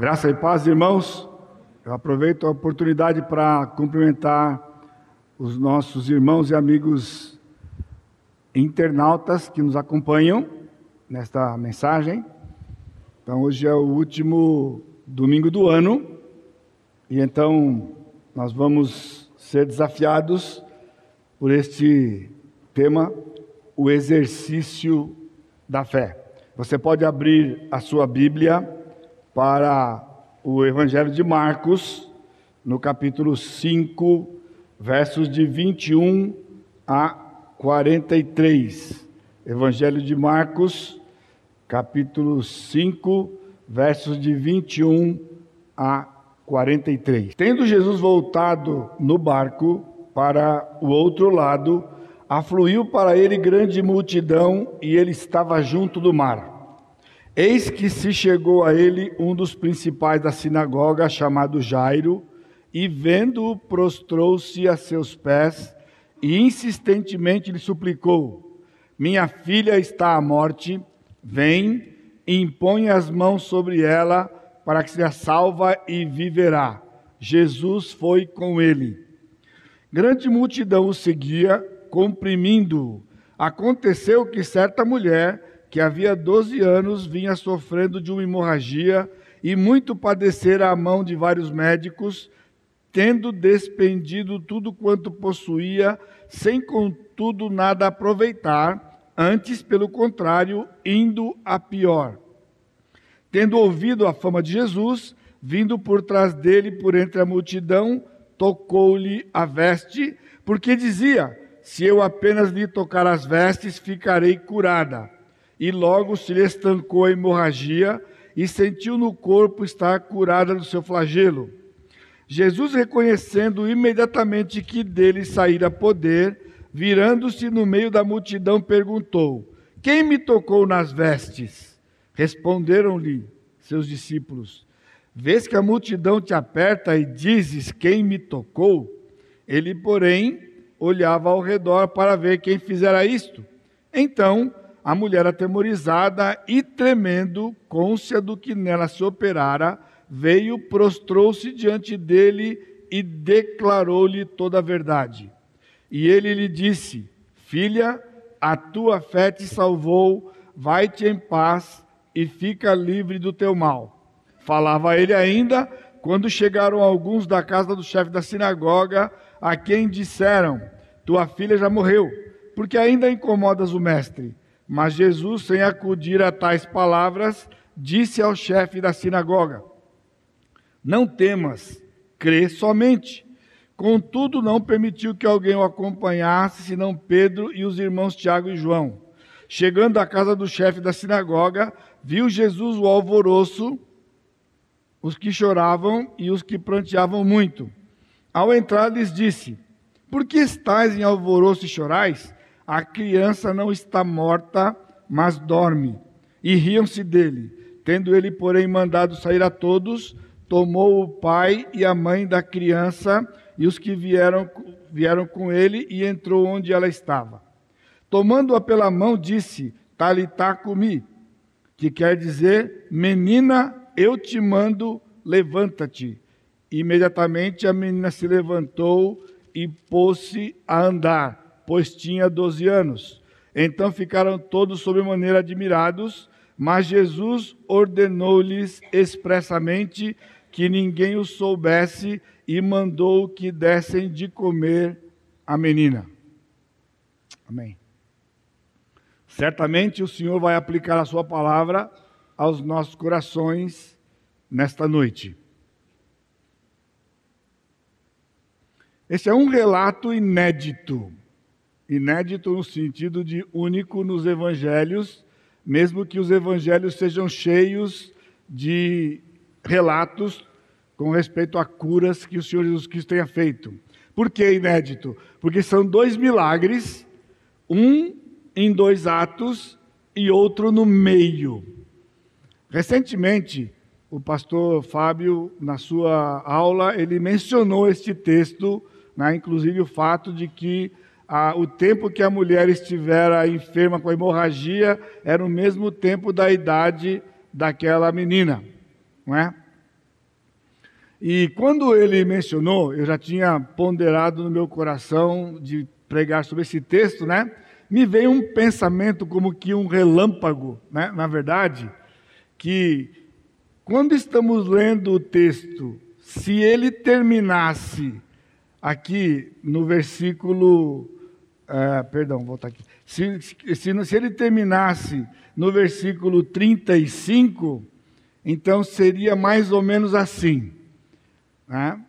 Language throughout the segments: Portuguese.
Graça e paz, irmãos. Eu aproveito a oportunidade para cumprimentar os nossos irmãos e amigos internautas que nos acompanham nesta mensagem. Então, hoje é o último domingo do ano e então nós vamos ser desafiados por este tema, o exercício da fé. Você pode abrir a sua Bíblia para o Evangelho de Marcos, no capítulo 5, versos de 21 a 43. Evangelho de Marcos, capítulo 5, versos de 21 a 43. Tendo Jesus voltado no barco para o outro lado, afluiu para ele grande multidão e ele estava junto do mar. Eis que se chegou a ele um dos principais da sinagoga, chamado Jairo, e vendo-o, prostrou-se a seus pés e insistentemente lhe suplicou: Minha filha está à morte, vem e impõe as mãos sobre ela para que seja salva e viverá. Jesus foi com ele. Grande multidão o seguia, comprimindo-o. Aconteceu que certa mulher que havia 12 anos vinha sofrendo de uma hemorragia e muito padecera à mão de vários médicos, tendo despendido tudo quanto possuía, sem contudo nada aproveitar, antes, pelo contrário, indo a pior. Tendo ouvido a fama de Jesus, vindo por trás dele por entre a multidão, tocou-lhe a veste, porque dizia: Se eu apenas lhe tocar as vestes, ficarei curada e logo se lhe estancou a hemorragia e sentiu no corpo estar curada do seu flagelo. Jesus, reconhecendo imediatamente que dele saíra poder, virando-se no meio da multidão, perguntou: Quem me tocou nas vestes? Responderam-lhe seus discípulos: Vês que a multidão te aperta e dizes: Quem me tocou? Ele, porém, olhava ao redor para ver quem fizera isto. Então, a mulher, atemorizada e tremendo, côncia do que nela se operara, veio, prostrou-se diante dele e declarou-lhe toda a verdade. E ele lhe disse: Filha, a tua fé te salvou, vai-te em paz e fica livre do teu mal. Falava ele ainda, quando chegaram alguns da casa do chefe da sinagoga, a quem disseram: Tua filha já morreu, porque ainda incomodas o mestre. Mas Jesus, sem acudir a tais palavras, disse ao chefe da sinagoga: Não temas, crê somente. Contudo, não permitiu que alguém o acompanhasse, senão Pedro e os irmãos Tiago e João. Chegando à casa do chefe da sinagoga, viu Jesus o alvoroço, os que choravam e os que pranteavam muito. Ao entrar, lhes disse: Por que estáis em alvoroço e chorais? A criança não está morta, mas dorme. E riam-se dele. Tendo ele, porém, mandado sair a todos, tomou o pai e a mãe da criança e os que vieram, vieram com ele e entrou onde ela estava. Tomando-a pela mão, disse: Talitá comi, que quer dizer, menina, eu te mando, levanta-te. Imediatamente a menina se levantou e pôs-se a andar pois tinha doze anos. Então ficaram todos sobremaneira admirados, mas Jesus ordenou-lhes expressamente que ninguém o soubesse e mandou que dessem de comer a menina. Amém. Certamente o Senhor vai aplicar a sua palavra aos nossos corações nesta noite. Esse é um relato inédito inédito no sentido de único nos evangelhos, mesmo que os evangelhos sejam cheios de relatos com respeito a curas que o Senhor Jesus Cristo tenha feito. Por que inédito? Porque são dois milagres, um em dois atos e outro no meio. Recentemente, o pastor Fábio, na sua aula, ele mencionou este texto, né, inclusive o fato de que a, o tempo que a mulher estivera enferma com hemorragia era o mesmo tempo da idade daquela menina, não é? E quando ele mencionou, eu já tinha ponderado no meu coração de pregar sobre esse texto, né? Me veio um pensamento como que um relâmpago, né? Na verdade, que quando estamos lendo o texto, se ele terminasse aqui no versículo, uh, perdão, voltar aqui. Se, se, se ele terminasse no versículo 35, então seria mais ou menos assim. Né?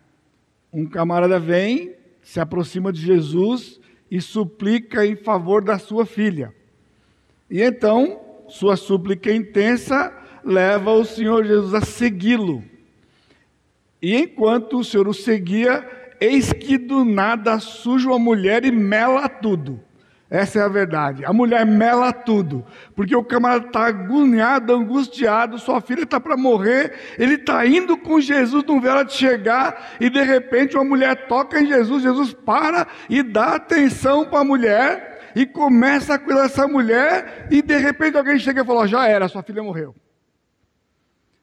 Um camarada vem, se aproxima de Jesus e suplica em favor da sua filha. E então, sua súplica intensa leva o Senhor Jesus a segui-lo. E enquanto o Senhor o seguia, eis que do nada surge uma mulher e mela tudo. Essa é a verdade. A mulher mela tudo, porque o camarada está agoniado, angustiado, sua filha está para morrer, ele está indo com Jesus, não vê ela de chegar, e de repente uma mulher toca em Jesus, Jesus para e dá atenção para a mulher, e começa a cuidar dessa mulher, e de repente alguém chega e fala: já era, sua filha morreu.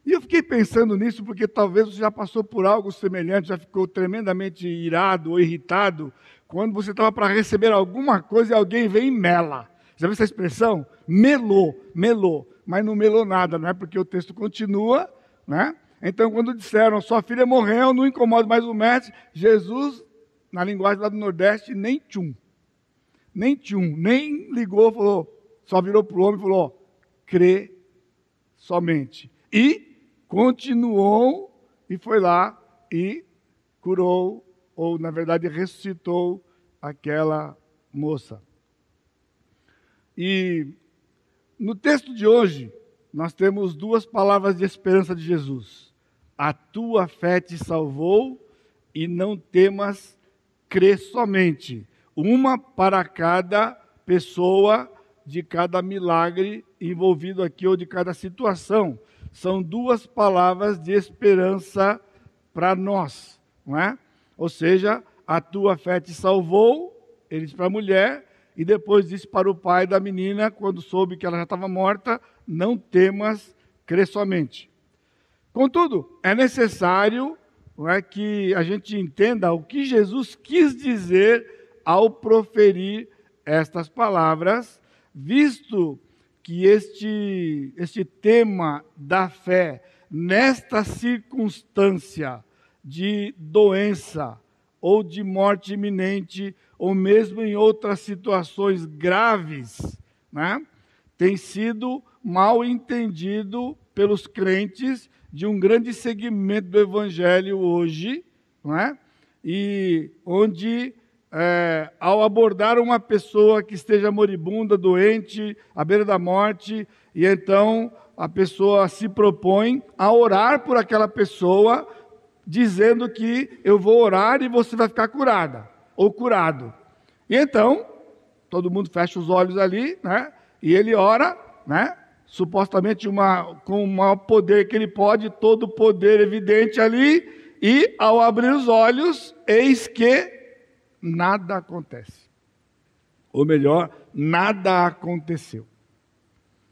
E eu fiquei pensando nisso porque talvez você já passou por algo semelhante, já ficou tremendamente irado ou irritado quando você estava para receber alguma coisa e alguém vem e mela. Já viu essa expressão? Melou, melou. Mas não melou nada, não é porque o texto continua, né? Então, quando disseram, sua filha morreu, não incomoda mais o mestre, Jesus, na linguagem lá do Nordeste, nem tchum. Nem tchum, nem ligou, falou, só virou para o homem e falou, crê somente. E continuou e foi lá e curou, ou na verdade ressuscitou aquela moça. E no texto de hoje, nós temos duas palavras de esperança de Jesus: A tua fé te salvou, e não temas, crê somente. Uma para cada pessoa de cada milagre envolvido aqui ou de cada situação são duas palavras de esperança para nós, não é? Ou seja, a tua fé te salvou, ele disse para a mulher, e depois disse para o pai da menina, quando soube que ela já estava morta: Não temas, crê somente. Contudo, é necessário não é, que a gente entenda o que Jesus quis dizer ao proferir estas palavras, visto que este, este tema da fé, nesta circunstância de doença ou de morte iminente, ou mesmo em outras situações graves, né, tem sido mal entendido pelos crentes de um grande segmento do evangelho hoje, não é? e onde é, ao abordar uma pessoa que esteja moribunda, doente, à beira da morte, e então a pessoa se propõe a orar por aquela pessoa, dizendo que eu vou orar e você vai ficar curada ou curado. E então, todo mundo fecha os olhos ali, né? E ele ora, né? Supostamente uma, com o maior poder que ele pode, todo o poder evidente ali, e ao abrir os olhos, eis que nada acontece. Ou melhor, nada aconteceu.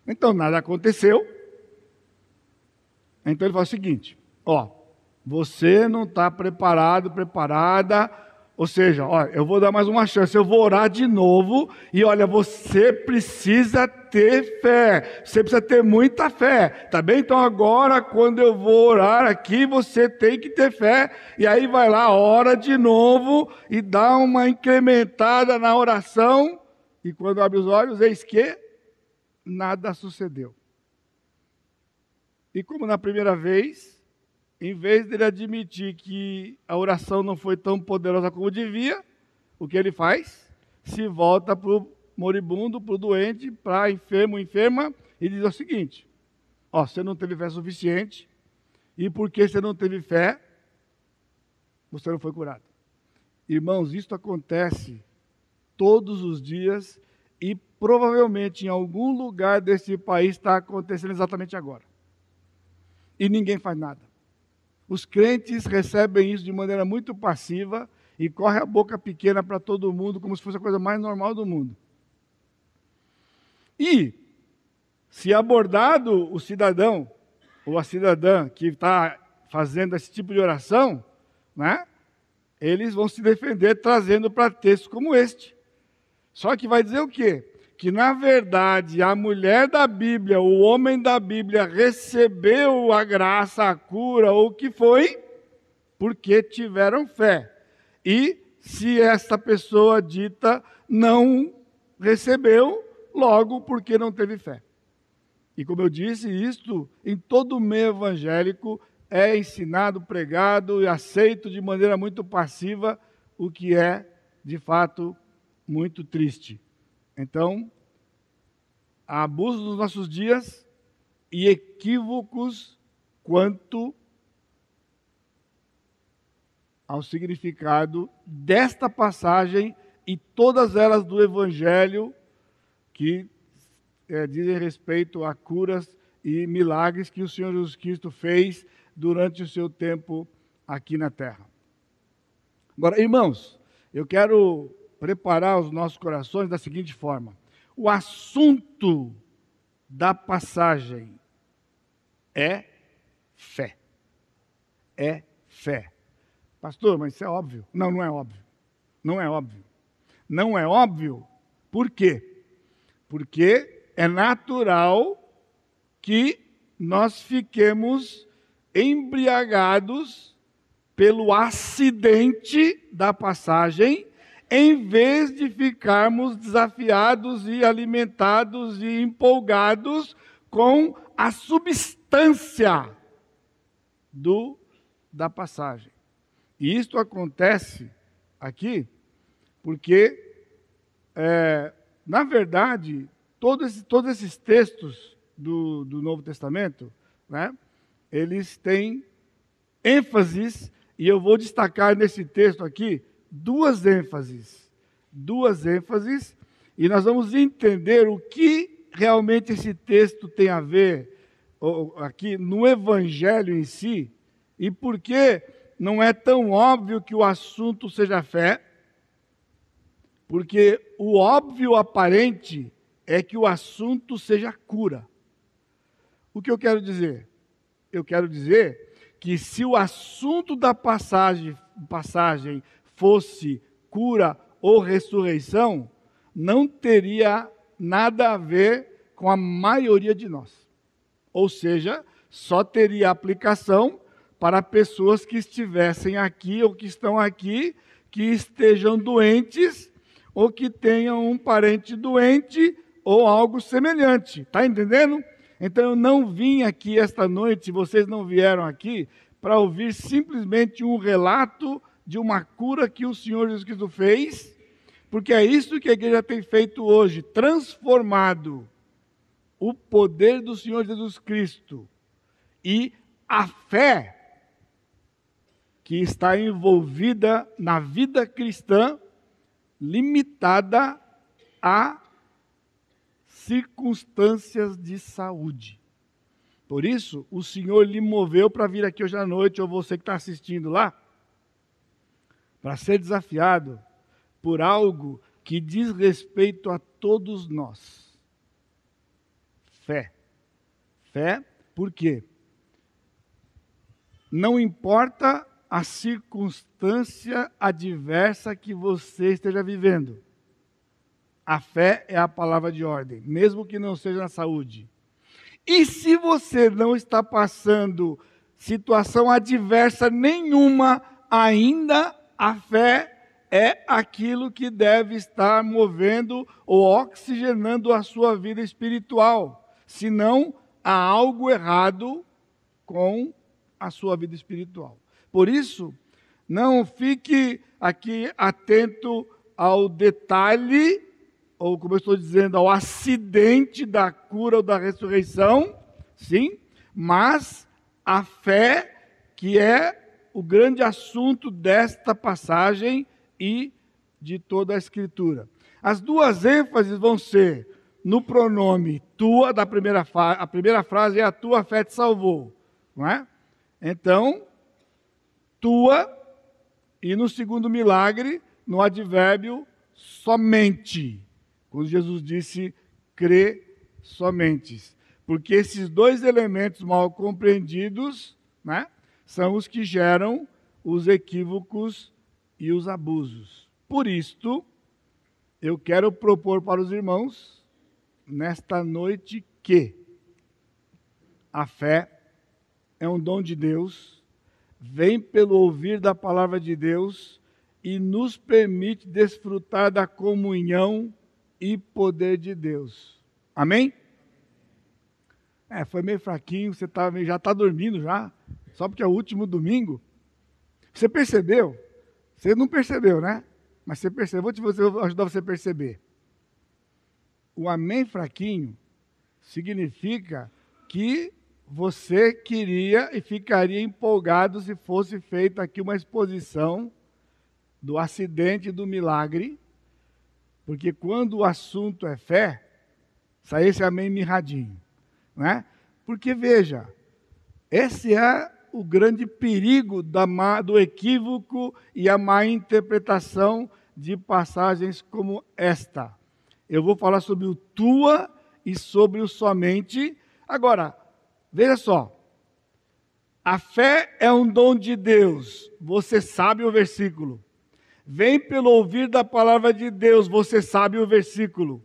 Então, nada aconteceu. Então ele fala o seguinte: ó, você não está preparado, preparada ou seja, olha, eu vou dar mais uma chance, eu vou orar de novo, e olha, você precisa ter fé, você precisa ter muita fé, tá bem? Então agora, quando eu vou orar aqui, você tem que ter fé, e aí vai lá, ora de novo, e dá uma incrementada na oração, e quando abre os olhos, eis que nada sucedeu. E como na primeira vez, em vez dele admitir que a oração não foi tão poderosa como devia, o que ele faz? Se volta para o moribundo, para o doente, para enfermo, enferma, e diz o seguinte: Ó, você não teve fé suficiente, e porque você não teve fé, você não foi curado. Irmãos, isso acontece todos os dias e provavelmente em algum lugar desse país está acontecendo exatamente agora. E ninguém faz nada. Os crentes recebem isso de maneira muito passiva e corre a boca pequena para todo mundo, como se fosse a coisa mais normal do mundo. E, se abordado o cidadão ou a cidadã que está fazendo esse tipo de oração, né? Eles vão se defender trazendo para textos como este. Só que vai dizer o quê? Que na verdade a mulher da Bíblia, o homem da Bíblia recebeu a graça, a cura ou o que foi, porque tiveram fé. E se esta pessoa dita não recebeu, logo porque não teve fé. E como eu disse, isto em todo o meio evangélico é ensinado, pregado e aceito de maneira muito passiva, o que é, de fato, muito triste. Então, há abuso nos nossos dias e equívocos quanto ao significado desta passagem e todas elas do Evangelho que é, dizem respeito a curas e milagres que o Senhor Jesus Cristo fez durante o seu tempo aqui na terra. Agora, irmãos, eu quero preparar os nossos corações da seguinte forma: o assunto da passagem é fé. É fé. Pastor, mas isso é óbvio. Não, não é óbvio. Não é óbvio. Não é óbvio. Por quê? Porque é natural que nós fiquemos embriagados pelo acidente da passagem, em vez de ficarmos desafiados e alimentados e empolgados com a substância do da passagem. E isto acontece aqui porque, é, na verdade, todos esses, todos esses textos do, do Novo Testamento, né, eles têm ênfases, e eu vou destacar nesse texto aqui duas ênfases. Duas ênfases, e nós vamos entender o que realmente esse texto tem a ver aqui no Evangelho em si, e por que não é tão óbvio que o assunto seja fé, porque o óbvio aparente é que o assunto seja cura. O que eu quero dizer? eu quero dizer que se o assunto da passagem, passagem fosse cura ou ressurreição, não teria nada a ver com a maioria de nós. Ou seja, só teria aplicação para pessoas que estivessem aqui ou que estão aqui, que estejam doentes ou que tenham um parente doente ou algo semelhante. Está entendendo? Então eu não vim aqui esta noite, vocês não vieram aqui para ouvir simplesmente um relato de uma cura que o Senhor Jesus Cristo fez, porque é isso que a igreja tem feito hoje, transformado o poder do Senhor Jesus Cristo e a fé que está envolvida na vida cristã, limitada a circunstâncias de saúde. Por isso, o Senhor lhe moveu para vir aqui hoje à noite, ou você que está assistindo lá, para ser desafiado por algo que diz respeito a todos nós. Fé. Fé, por quê? Não importa a circunstância adversa que você esteja vivendo. A fé é a palavra de ordem, mesmo que não seja na saúde. E se você não está passando situação adversa nenhuma, ainda a fé é aquilo que deve estar movendo ou oxigenando a sua vida espiritual. Senão, há algo errado com a sua vida espiritual. Por isso, não fique aqui atento ao detalhe ou como eu estou dizendo, ao acidente da cura ou da ressurreição, sim, mas a fé, que é o grande assunto desta passagem e de toda a Escritura. As duas ênfases vão ser no pronome tua, da primeira a primeira frase é a tua fé te salvou, não é? Então, tua, e no segundo milagre, no advérbio somente quando Jesus disse crê somente. Porque esses dois elementos mal compreendidos né, são os que geram os equívocos e os abusos. Por isto, eu quero propor para os irmãos, nesta noite, que a fé é um dom de Deus, vem pelo ouvir da palavra de Deus e nos permite desfrutar da comunhão e poder de Deus. Amém? É, foi meio fraquinho, você tá, já está dormindo já, só porque é o último domingo. Você percebeu? Você não percebeu, né? Mas você percebeu, vou, vou ajudar você a perceber. O amém fraquinho significa que você queria e ficaria empolgado se fosse feita aqui uma exposição do acidente do milagre, porque quando o assunto é fé, sai esse amém mirradinho, né? Porque veja, esse é o grande perigo da, do equívoco e a má interpretação de passagens como esta. Eu vou falar sobre o tua e sobre o somente. Agora, veja só. A fé é um dom de Deus. Você sabe o versículo. Vem pelo ouvir da palavra de Deus. Você sabe o versículo.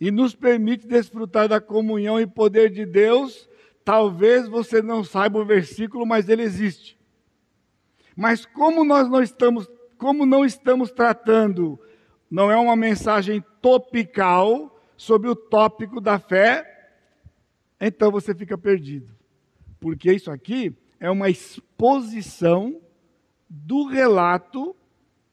E nos permite desfrutar da comunhão e poder de Deus. Talvez você não saiba o versículo, mas ele existe. Mas como nós não estamos, como não estamos tratando não é uma mensagem topical sobre o tópico da fé, então você fica perdido. Porque isso aqui é uma exposição do relato,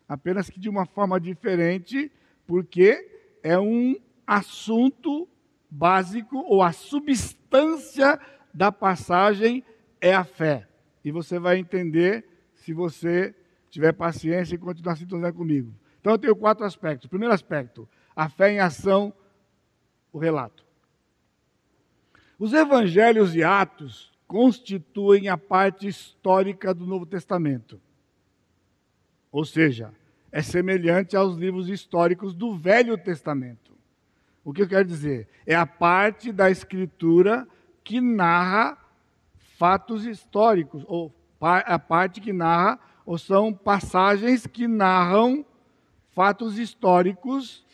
apenas que de uma forma diferente, porque é um assunto básico ou a substância da passagem é a fé. E você vai entender se você tiver paciência e continuar sintonizando comigo. Então eu tenho quatro aspectos. Primeiro aspecto, a fé em ação, o relato. Os evangelhos e atos constituem a parte histórica do Novo Testamento. Ou seja, é semelhante aos livros históricos do Velho Testamento. O que eu quero dizer? É a parte da escritura que narra fatos históricos, ou a parte que narra, ou são passagens que narram fatos históricos,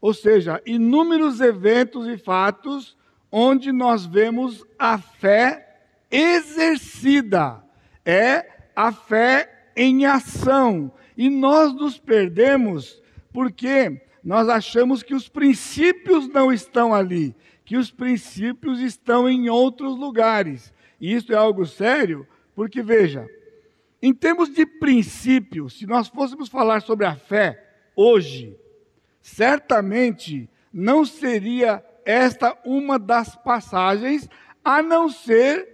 ou seja, inúmeros eventos e fatos onde nós vemos a fé exercida, é a fé em ação. E nós nos perdemos porque nós achamos que os princípios não estão ali, que os princípios estão em outros lugares. E isso é algo sério, porque veja, em termos de princípios, se nós fôssemos falar sobre a fé, hoje, certamente não seria esta uma das passagens, a não ser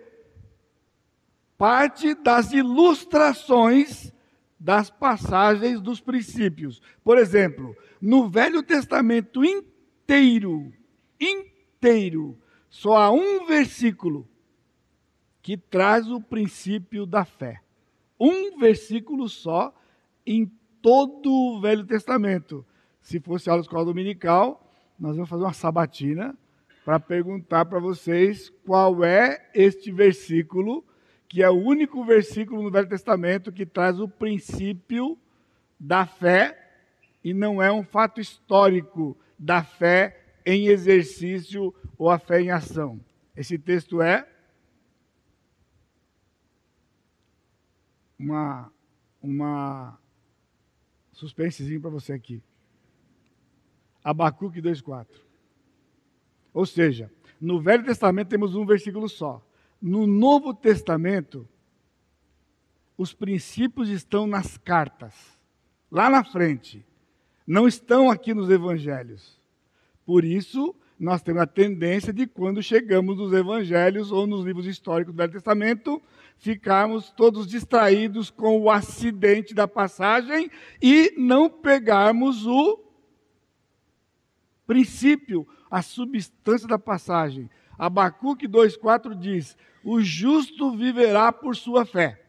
parte das ilustrações das passagens dos princípios. Por exemplo, no Velho Testamento inteiro, inteiro, só há um versículo que traz o princípio da fé. Um versículo só em todo o Velho Testamento. Se fosse aula escola dominical, nós vamos fazer uma sabatina para perguntar para vocês qual é este versículo, que é o único versículo no Velho Testamento que traz o princípio da fé e não é um fato histórico da fé em exercício ou a fé em ação. Esse texto é uma, uma Suspensezinho para você aqui. Abacuque 2,4. Ou seja, no Velho Testamento temos um versículo só. No Novo Testamento, os princípios estão nas cartas, lá na frente. Não estão aqui nos evangelhos. Por isso, nós temos a tendência de, quando chegamos nos evangelhos ou nos livros históricos do Velho Testamento, ficarmos todos distraídos com o acidente da passagem e não pegarmos o princípio, a substância da passagem. Abacuque 2,4 diz: O justo viverá por sua fé.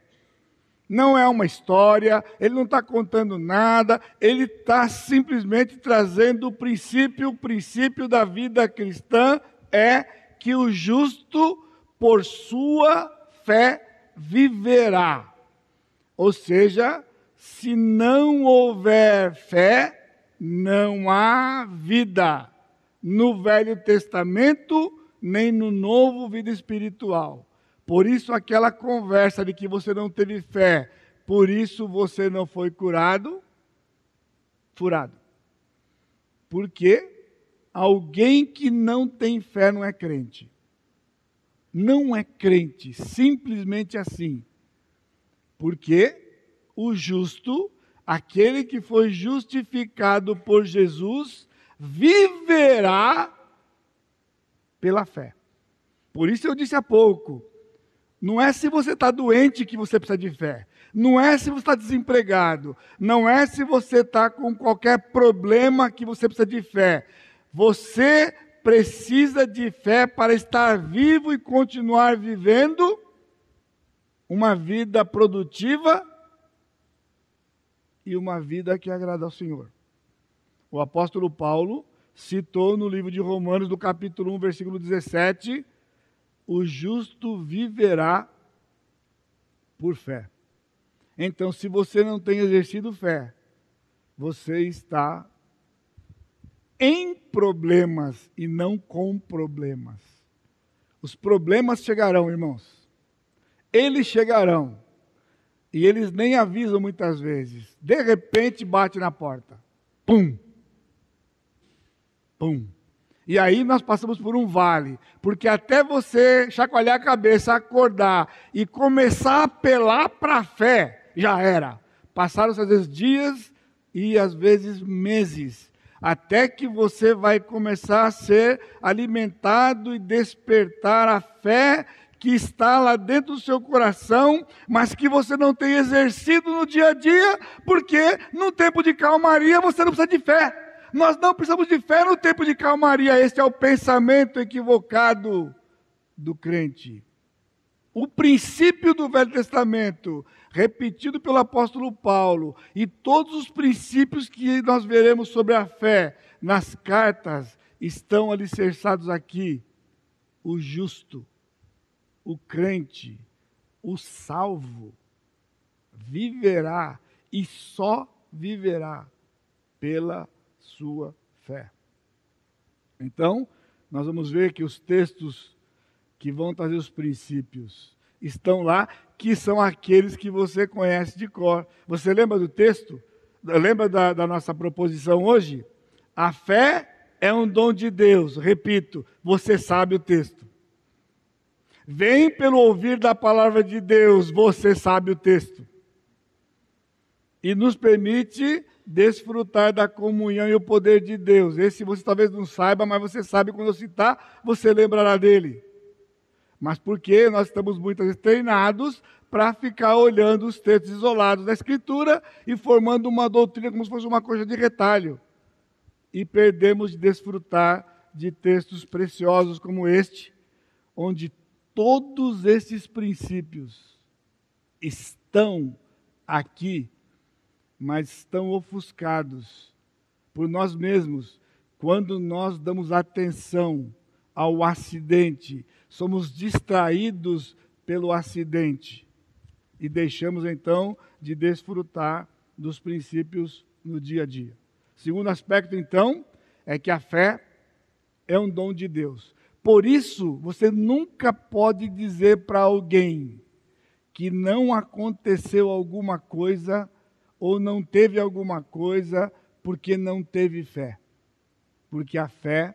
Não é uma história, ele não está contando nada, ele está simplesmente trazendo o princípio. O princípio da vida cristã é que o justo, por sua fé, viverá. Ou seja, se não houver fé, não há vida. No Velho Testamento, nem no Novo, vida espiritual. Por isso, aquela conversa de que você não teve fé, por isso você não foi curado, furado. Porque alguém que não tem fé não é crente. Não é crente, simplesmente assim. Porque o justo, aquele que foi justificado por Jesus, viverá pela fé. Por isso eu disse há pouco: não é se você está doente que você precisa de fé. Não é se você está desempregado. Não é se você está com qualquer problema que você precisa de fé. Você precisa de fé para estar vivo e continuar vivendo uma vida produtiva e uma vida que agrada ao Senhor. O apóstolo Paulo citou no livro de Romanos, do capítulo 1, versículo 17, o justo viverá por fé. Então, se você não tem exercido fé, você está em problemas e não com problemas. Os problemas chegarão, irmãos. Eles chegarão. E eles nem avisam muitas vezes. De repente bate na porta. Pum! Pum! E aí nós passamos por um vale, porque até você chacoalhar a cabeça, acordar e começar a apelar para a fé, já era. Passaram às vezes dias e às vezes meses, até que você vai começar a ser alimentado e despertar a fé que está lá dentro do seu coração, mas que você não tem exercido no dia a dia, porque no tempo de calmaria você não precisa de fé. Nós não precisamos de fé no tempo de calmaria. Esse é o pensamento equivocado do crente. O princípio do Velho Testamento, repetido pelo apóstolo Paulo, e todos os princípios que nós veremos sobre a fé nas cartas, estão alicerçados aqui. O justo, o crente, o salvo, viverá e só viverá pela sua fé. Então, nós vamos ver que os textos que vão trazer os princípios estão lá, que são aqueles que você conhece de cor. Você lembra do texto? Lembra da, da nossa proposição hoje? A fé é um dom de Deus. Repito, você sabe o texto. Vem pelo ouvir da palavra de Deus, você sabe o texto. E nos permite desfrutar da comunhão e o poder de Deus. Esse você talvez não saiba, mas você sabe quando eu citar, você lembrará dele. Mas porque nós estamos muitas vezes treinados para ficar olhando os textos isolados da Escritura e formando uma doutrina como se fosse uma coisa de retalho. E perdemos de desfrutar de textos preciosos como este, onde todos esses princípios estão aqui mas estão ofuscados por nós mesmos quando nós damos atenção ao acidente, somos distraídos pelo acidente e deixamos então de desfrutar dos princípios no dia a dia. Segundo aspecto, então, é que a fé é um dom de Deus. Por isso, você nunca pode dizer para alguém que não aconteceu alguma coisa ou não teve alguma coisa porque não teve fé. Porque a fé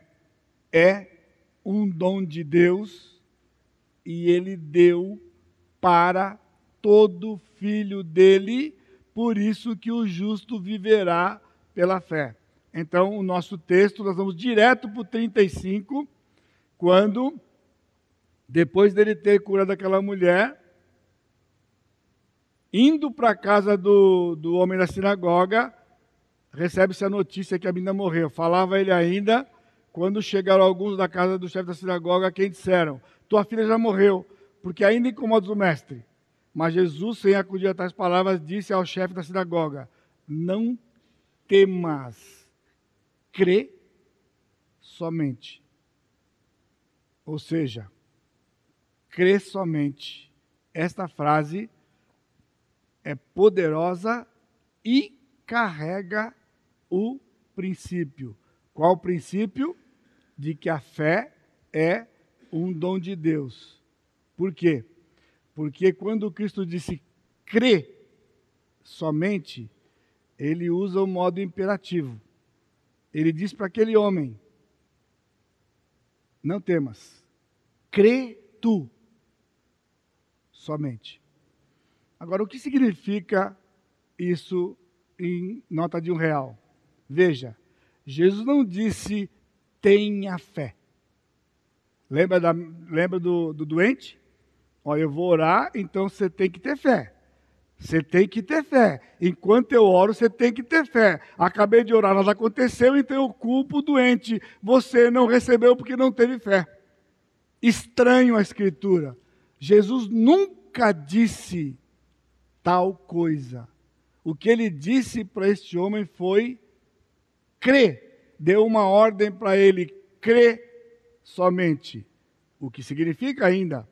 é um dom de Deus e ele deu para todo filho dele, por isso que o justo viverá pela fé. Então, o nosso texto, nós vamos direto para o 35, quando, depois dele ter curado aquela mulher, Indo para a casa do, do homem da sinagoga, recebe-se a notícia que a menina morreu. Falava ele ainda, quando chegaram alguns da casa do chefe da sinagoga, quem disseram: Tua filha já morreu, porque ainda incomodas o mestre. Mas Jesus, sem acudir a tais palavras, disse ao chefe da sinagoga: Não temas, crê somente. Ou seja, crê somente esta frase é poderosa e carrega o princípio. Qual o princípio? De que a fé é um dom de Deus. Por quê? Porque quando Cristo disse crê somente, ele usa o modo imperativo. Ele diz para aquele homem: Não temas, crê tu somente. Agora, o que significa isso em nota de um real? Veja, Jesus não disse tenha fé. Lembra, da, lembra do, do doente? Olha, eu vou orar, então você tem que ter fé. Você tem que ter fé. Enquanto eu oro, você tem que ter fé. Acabei de orar, nada aconteceu, então eu culpo o doente. Você não recebeu porque não teve fé. Estranho a Escritura. Jesus nunca disse tal coisa. O que ele disse para este homem foi: crê. Deu uma ordem para ele: crê somente. O que significa ainda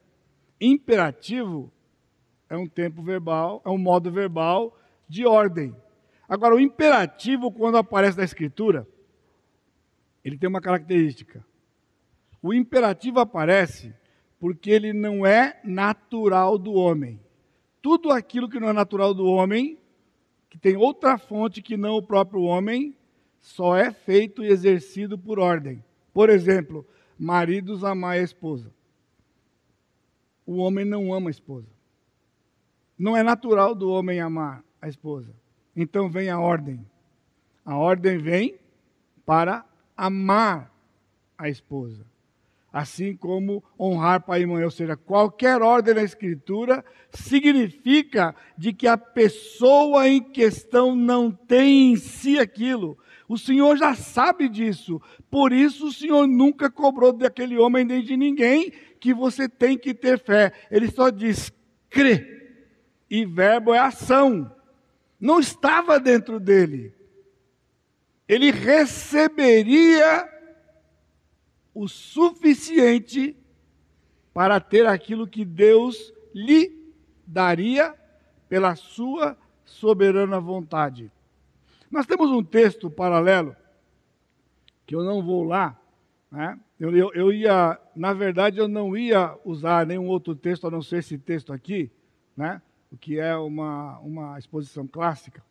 imperativo é um tempo verbal, é um modo verbal de ordem. Agora, o imperativo, quando aparece na Escritura, ele tem uma característica. O imperativo aparece porque ele não é natural do homem. Tudo aquilo que não é natural do homem, que tem outra fonte que não o próprio homem, só é feito e exercido por ordem. Por exemplo, maridos amai a esposa. O homem não ama a esposa. Não é natural do homem amar a esposa. Então vem a ordem. A ordem vem para amar a esposa. Assim como honrar pai e mãe, ou seja, qualquer ordem na escritura significa de que a pessoa em questão não tem em si aquilo. O Senhor já sabe disso. Por isso o Senhor nunca cobrou daquele homem nem de ninguém que você tem que ter fé. Ele só diz: crê e verbo é ação. Não estava dentro dele. Ele receberia o suficiente para ter aquilo que Deus lhe daria pela sua soberana vontade. Nós temos um texto paralelo, que eu não vou lá, né? eu, eu, eu ia, na verdade, eu não ia usar nenhum outro texto a não ser esse texto aqui, né? o que é uma, uma exposição clássica,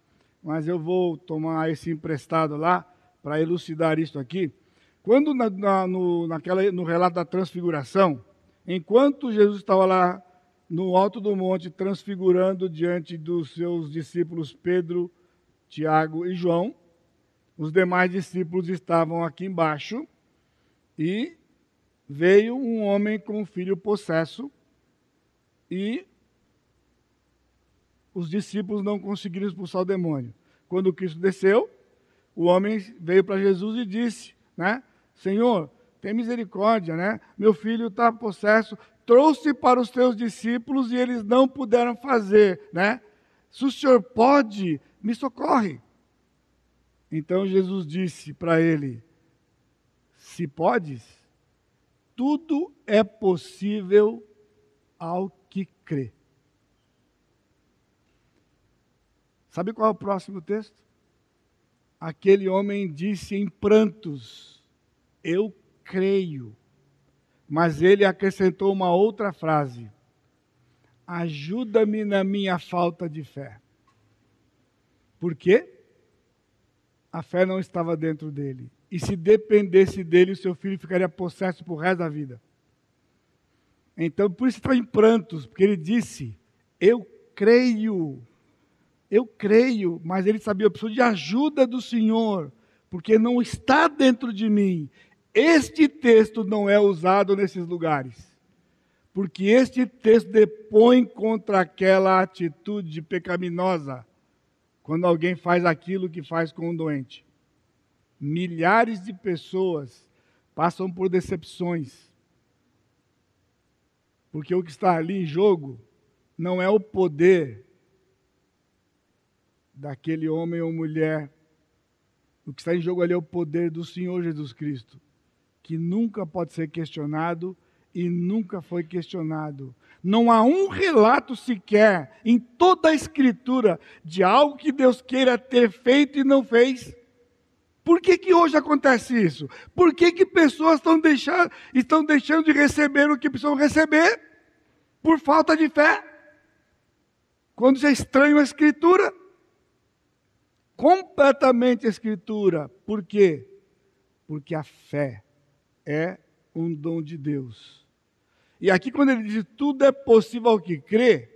mas eu vou tomar esse emprestado lá para elucidar isso aqui. Quando na, na, no, naquela, no relato da transfiguração, enquanto Jesus estava lá no alto do monte transfigurando diante dos seus discípulos Pedro, Tiago e João, os demais discípulos estavam aqui embaixo e veio um homem com um filho possesso e os discípulos não conseguiram expulsar o demônio. Quando Cristo desceu, o homem veio para Jesus e disse, né? Senhor, tem misericórdia, né? Meu filho está possesso. Trouxe para os teus discípulos e eles não puderam fazer, né? Se o Senhor pode, me socorre. Então Jesus disse para ele: Se podes, tudo é possível ao que crê. Sabe qual é o próximo texto? Aquele homem disse em prantos: Eu creio. Mas ele acrescentou uma outra frase: Ajuda-me na minha falta de fé. Por quê? A fé não estava dentro dele. E se dependesse dele, o seu filho ficaria possesso por resto da vida. Então, por isso está em prantos, porque ele disse: Eu creio. Eu creio, mas ele sabia, eu preciso de ajuda do Senhor, porque não está dentro de mim. Este texto não é usado nesses lugares. Porque este texto depõe contra aquela atitude pecaminosa, quando alguém faz aquilo que faz com um doente. Milhares de pessoas passam por decepções. Porque o que está ali em jogo não é o poder daquele homem ou mulher. O que está em jogo ali é o poder do Senhor Jesus Cristo, que nunca pode ser questionado e nunca foi questionado. Não há um relato sequer em toda a Escritura de algo que Deus queira ter feito e não fez. Por que, que hoje acontece isso? Por que, que pessoas estão deixando, estão deixando de receber o que precisam receber? Por falta de fé. Quando isso é estranho a Escritura. Completamente a Escritura. Por quê? Porque a fé é um dom de Deus. E aqui, quando ele diz tudo é possível ao que crê,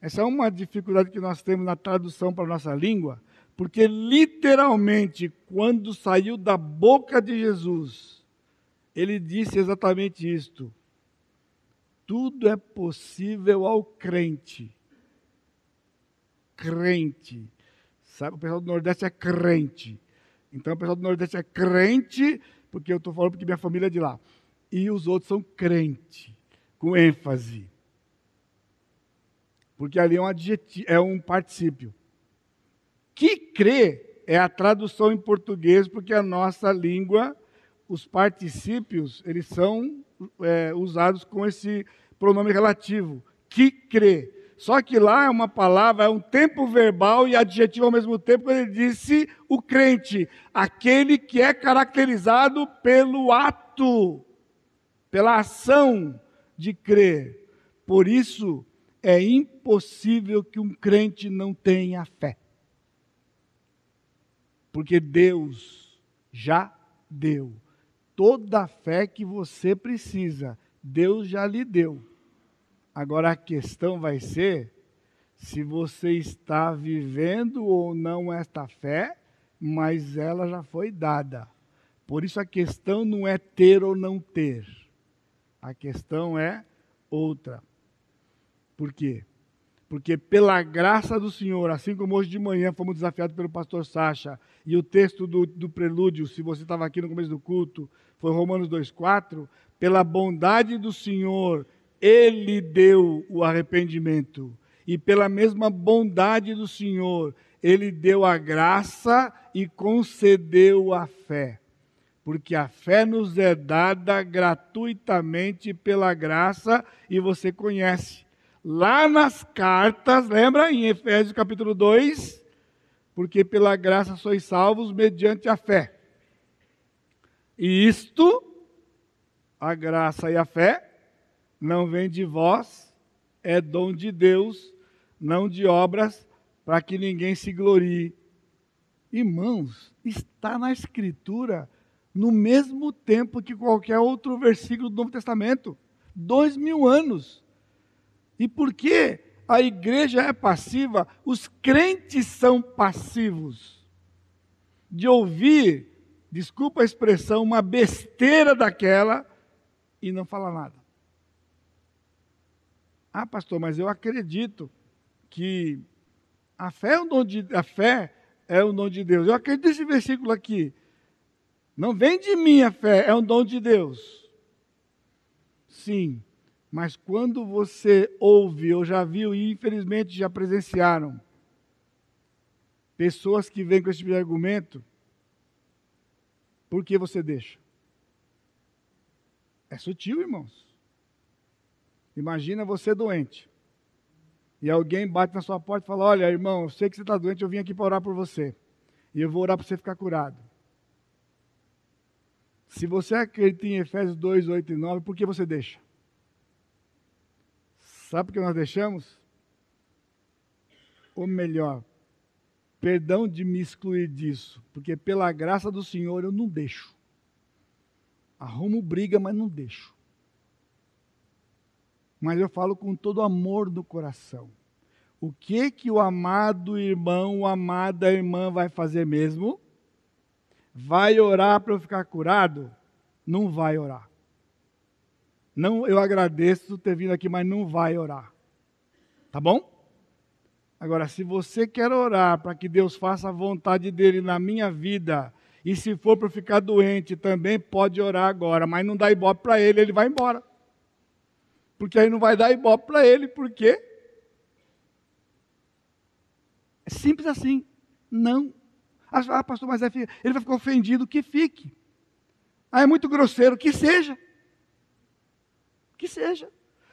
essa é uma dificuldade que nós temos na tradução para a nossa língua, porque literalmente, quando saiu da boca de Jesus, ele disse exatamente isto: tudo é possível ao crente. Crente. Sabe, o pessoal do Nordeste é crente. Então, o pessoal do Nordeste é crente, porque eu estou falando porque minha família é de lá e os outros são crente, com ênfase. Porque ali é um, adjetivo, é um particípio. Que crê é a tradução em português, porque a nossa língua, os particípios, eles são é, usados com esse pronome relativo. Que crê. Só que lá é uma palavra, é um tempo verbal e adjetivo ao mesmo tempo, quando ele disse o crente, aquele que é caracterizado pelo ato pela ação de crer. Por isso, é impossível que um crente não tenha fé. Porque Deus já deu. Toda a fé que você precisa, Deus já lhe deu. Agora a questão vai ser se você está vivendo ou não esta fé, mas ela já foi dada. Por isso a questão não é ter ou não ter. A questão é outra. Por quê? Porque pela graça do Senhor, assim como hoje de manhã fomos desafiados pelo pastor Sacha, e o texto do, do prelúdio, se você estava aqui no começo do culto, foi Romanos 2,4, pela bondade do Senhor, Ele deu o arrependimento. E pela mesma bondade do Senhor, Ele deu a graça e concedeu a fé porque a fé nos é dada gratuitamente pela graça e você conhece. Lá nas cartas, lembra em Efésios capítulo 2? Porque pela graça sois salvos mediante a fé. E isto, a graça e a fé, não vem de vós, é dom de Deus, não de obras, para que ninguém se glorie. Irmãos, está na Escritura no mesmo tempo que qualquer outro versículo do Novo Testamento. Dois mil anos. E por que a igreja é passiva? Os crentes são passivos. De ouvir, desculpa a expressão, uma besteira daquela e não falar nada. Ah, pastor, mas eu acredito que a fé é um dom de, a fé é um dom de Deus. Eu acredito nesse versículo aqui. Não vem de mim a fé, é um dom de Deus. Sim, mas quando você ouve, ou já viu e infelizmente já presenciaram, pessoas que vêm com esse tipo de argumento, por que você deixa? É sutil, irmãos. Imagina você doente. E alguém bate na sua porta e fala: Olha, irmão, eu sei que você está doente, eu vim aqui para orar por você. E eu vou orar para você ficar curado. Se você acredita em Efésios 2, 8 e 9, por que você deixa? Sabe por que nós deixamos? Ou melhor, perdão de me excluir disso, porque pela graça do Senhor eu não deixo. Arrumo briga, mas não deixo. Mas eu falo com todo amor do coração. O que que o amado irmão, a amada irmã vai fazer mesmo? Vai orar para eu ficar curado? Não vai orar. Não, eu agradeço ter vindo aqui, mas não vai orar. Tá bom? Agora, se você quer orar para que Deus faça a vontade dele na minha vida, e se for para ficar doente, também pode orar agora, mas não dá ibope para ele, ele vai embora. Porque aí não vai dar ibope para ele, por quê? É simples assim. Não ah, pastor, mas é ele vai ficar ofendido, que fique. Ah, é muito grosseiro, que seja. Que seja.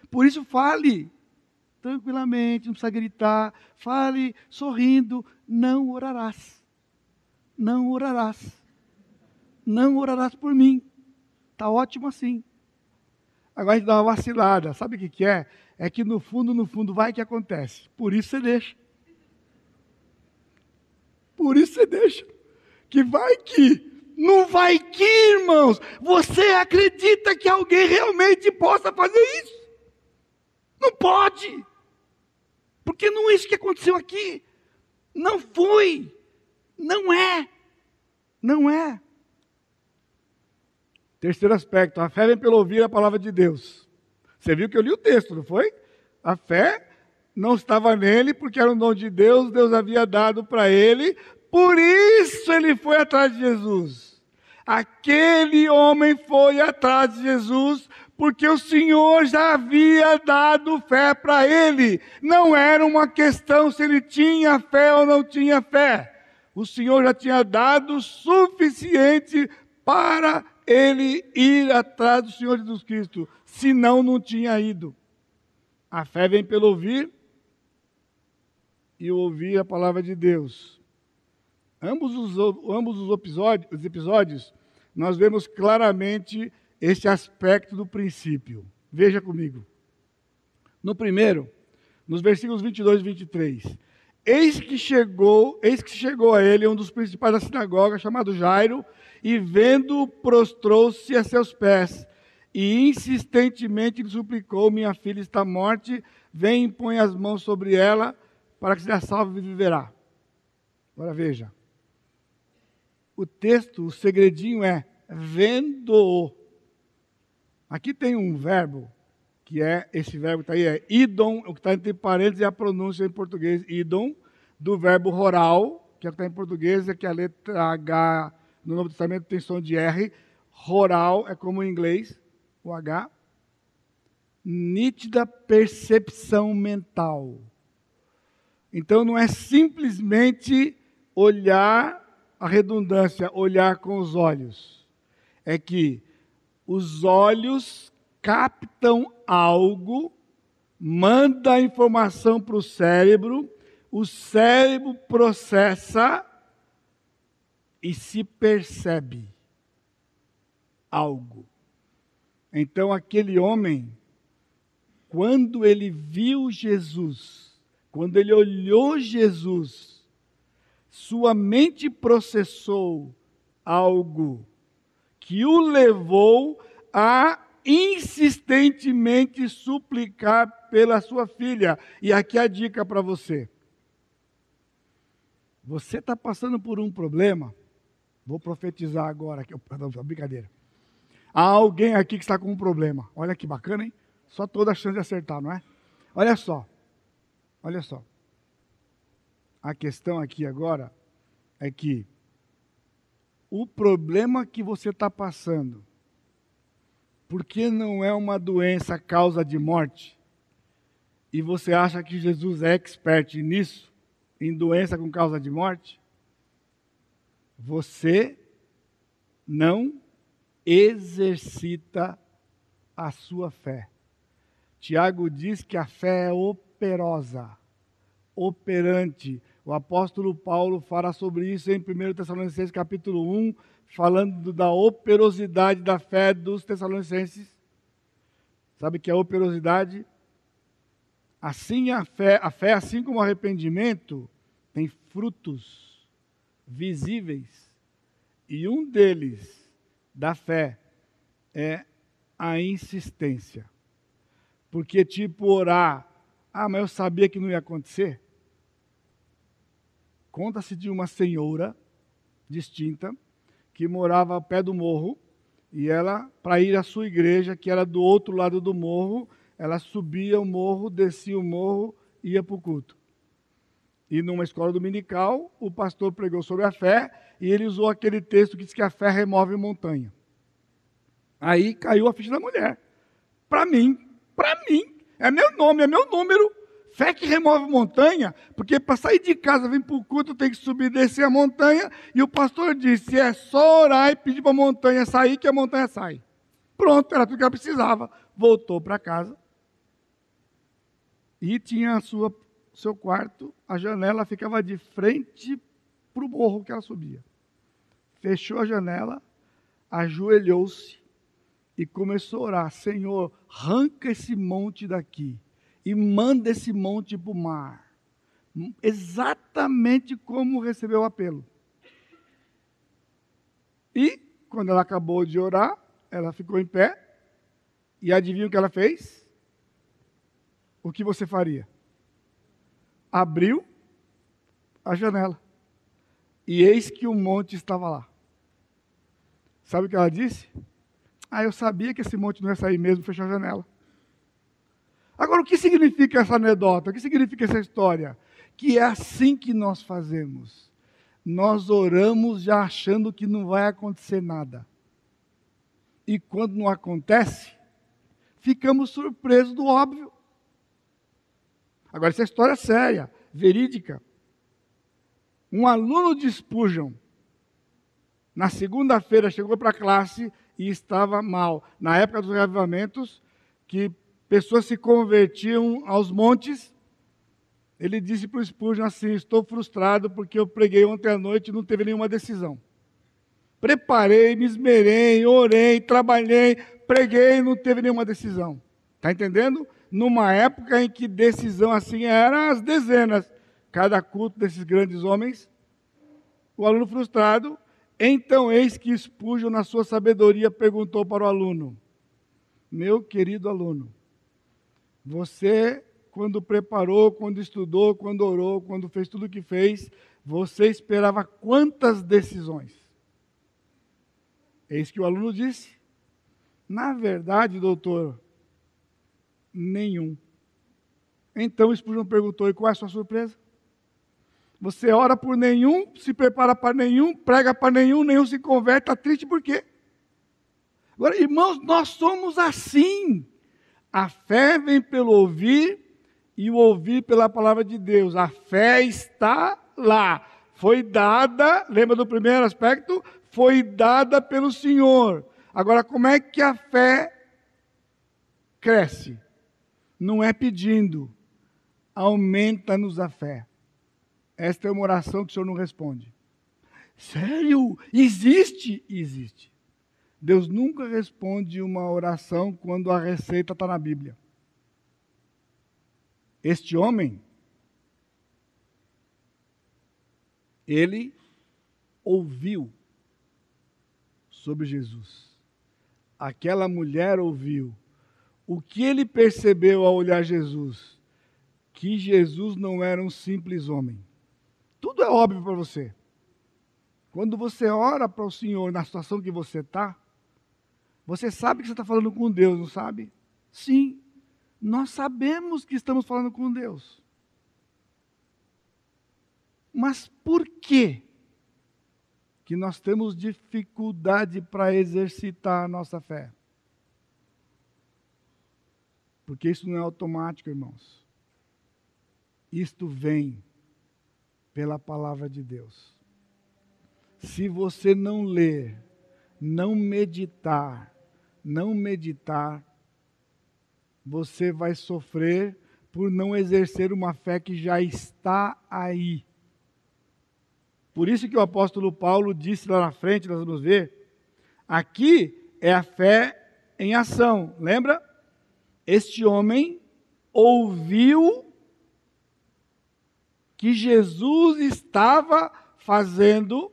Por isso, fale tranquilamente, não precisa gritar. Fale sorrindo: Não orarás. Não orarás. Não orarás por mim. Está ótimo assim. Agora a gente dá uma vacilada. Sabe o que, que é? É que no fundo, no fundo, vai que acontece. Por isso você deixa. Por isso você deixa. Que vai que. Não vai que, irmãos. Você acredita que alguém realmente possa fazer isso? Não pode. Porque não é isso que aconteceu aqui. Não foi. Não é. Não é. Terceiro aspecto, a fé vem pelo ouvir a palavra de Deus. Você viu que eu li o texto, não foi? A fé não estava nele porque era um dom de Deus, Deus havia dado para ele, por isso ele foi atrás de Jesus. Aquele homem foi atrás de Jesus porque o Senhor já havia dado fé para ele. Não era uma questão se ele tinha fé ou não tinha fé. O Senhor já tinha dado suficiente para ele ir atrás do Senhor Jesus Cristo, senão não tinha ido. A fé vem pelo ouvir e ouvir a palavra de Deus. Ambos os, ambos os, episódios, os episódios, nós vemos claramente este aspecto do princípio. Veja comigo. No primeiro, nos versículos 22 e 23, eis que chegou, eis que chegou a ele um dos principais da sinagoga, chamado Jairo, e vendo, prostrou-se a seus pés e insistentemente lhe suplicou: Minha filha está morte, vem e põe as mãos sobre ela, para que seja salva e viverá. Agora veja. O texto, o segredinho é vendo. Aqui tem um verbo, que é, esse verbo está aí, é idom, o que está entre parênteses é a pronúncia em português, idom, do verbo roral, que é está em português, é que a letra H no Novo Testamento tem som de R, roral é como em inglês, o H. Nítida percepção mental. Então não é simplesmente olhar a redundância, olhar com os olhos. É que os olhos captam algo, manda a informação para o cérebro, o cérebro processa e se percebe algo. Então, aquele homem, quando ele viu Jesus, quando ele olhou Jesus, sua mente processou algo que o levou a insistentemente suplicar pela sua filha. E aqui a dica para você. Você está passando por um problema Vou profetizar agora. Aqui, perdão, brincadeira. Há alguém aqui que está com um problema. Olha que bacana, hein? Só toda a chance de acertar, não é? Olha só. Olha só. A questão aqui agora é que o problema que você está passando, porque não é uma doença causa de morte, e você acha que Jesus é expert nisso, em doença com causa de morte, você não exercita a sua fé. Tiago diz que a fé é operosa, operante. O apóstolo Paulo fala sobre isso em 1 Tessalonicenses capítulo 1, falando da operosidade da fé dos Tessalonicenses. Sabe que a operosidade? Assim a fé, a fé assim como o arrependimento, tem frutos visíveis. E um deles, da fé, é a insistência. Porque, tipo, orar, ah, mas eu sabia que não ia acontecer. Conta-se de uma senhora distinta que morava ao pé do morro e ela, para ir à sua igreja, que era do outro lado do morro, ela subia o morro, descia o morro ia para o culto. E numa escola dominical, o pastor pregou sobre a fé e ele usou aquele texto que diz que a fé remove montanha. Aí caiu a ficha da mulher. Para mim, para mim, é meu nome, é meu número. Fé que remove montanha, porque para sair de casa, vir para o culto, tem que subir e descer a montanha. E o pastor disse: é só orar e pedir para a montanha sair, que a montanha sai. Pronto, era tudo que ela precisava. Voltou para casa e tinha a sua seu quarto, a janela ficava de frente para o morro que ela subia. Fechou a janela, ajoelhou-se e começou a orar: Senhor, arranca esse monte daqui e manda esse monte para o mar. Exatamente como recebeu o apelo. E, quando ela acabou de orar, ela ficou em pé. E adivinha o que ela fez? O que você faria? Abriu a janela. E eis que o monte estava lá. Sabe o que ela disse? Ah, eu sabia que esse monte não ia sair mesmo, fechou a janela. Agora, o que significa essa anedota? O que significa essa história? Que é assim que nós fazemos. Nós oramos já achando que não vai acontecer nada. E quando não acontece, ficamos surpresos do óbvio. Agora, essa é história séria, verídica. Um aluno de Spurgeon, na segunda-feira, chegou para a classe e estava mal. Na época dos reavivamentos, que pessoas se convertiam aos montes, ele disse para o Spurgeon assim: Estou frustrado porque eu preguei ontem à noite e não teve nenhuma decisão. Preparei, me esmerei, orei, trabalhei, preguei e não teve nenhuma decisão. Está entendendo? Numa época em que decisão assim era as dezenas. Cada culto desses grandes homens, o aluno frustrado então, eis que Spurgeon, na sua sabedoria, perguntou para o aluno: Meu querido aluno, você, quando preparou, quando estudou, quando orou, quando fez tudo o que fez, você esperava quantas decisões? Eis que o aluno disse: Na verdade, doutor, nenhum. Então Spurgeon perguntou: E qual é a sua surpresa? Você ora por nenhum, se prepara para nenhum, prega para nenhum, nenhum se converte, está triste por quê? Agora, irmãos, nós somos assim. A fé vem pelo ouvir e o ouvir pela palavra de Deus. A fé está lá. Foi dada, lembra do primeiro aspecto? Foi dada pelo Senhor. Agora, como é que a fé cresce? Não é pedindo, aumenta-nos a fé. Esta é uma oração que o Senhor não responde. Sério? Existe? Existe. Deus nunca responde uma oração quando a receita está na Bíblia. Este homem, ele ouviu sobre Jesus. Aquela mulher ouviu. O que ele percebeu ao olhar Jesus? Que Jesus não era um simples homem. Tudo é óbvio para você. Quando você ora para o Senhor na situação que você está, você sabe que você está falando com Deus, não sabe? Sim, nós sabemos que estamos falando com Deus. Mas por que que nós temos dificuldade para exercitar a nossa fé? Porque isso não é automático, irmãos. Isto vem pela palavra de Deus. Se você não ler, não meditar, não meditar, você vai sofrer por não exercer uma fé que já está aí. Por isso que o apóstolo Paulo disse lá na frente, nós vamos ver, aqui é a fé em ação. Lembra? Este homem ouviu que Jesus estava fazendo,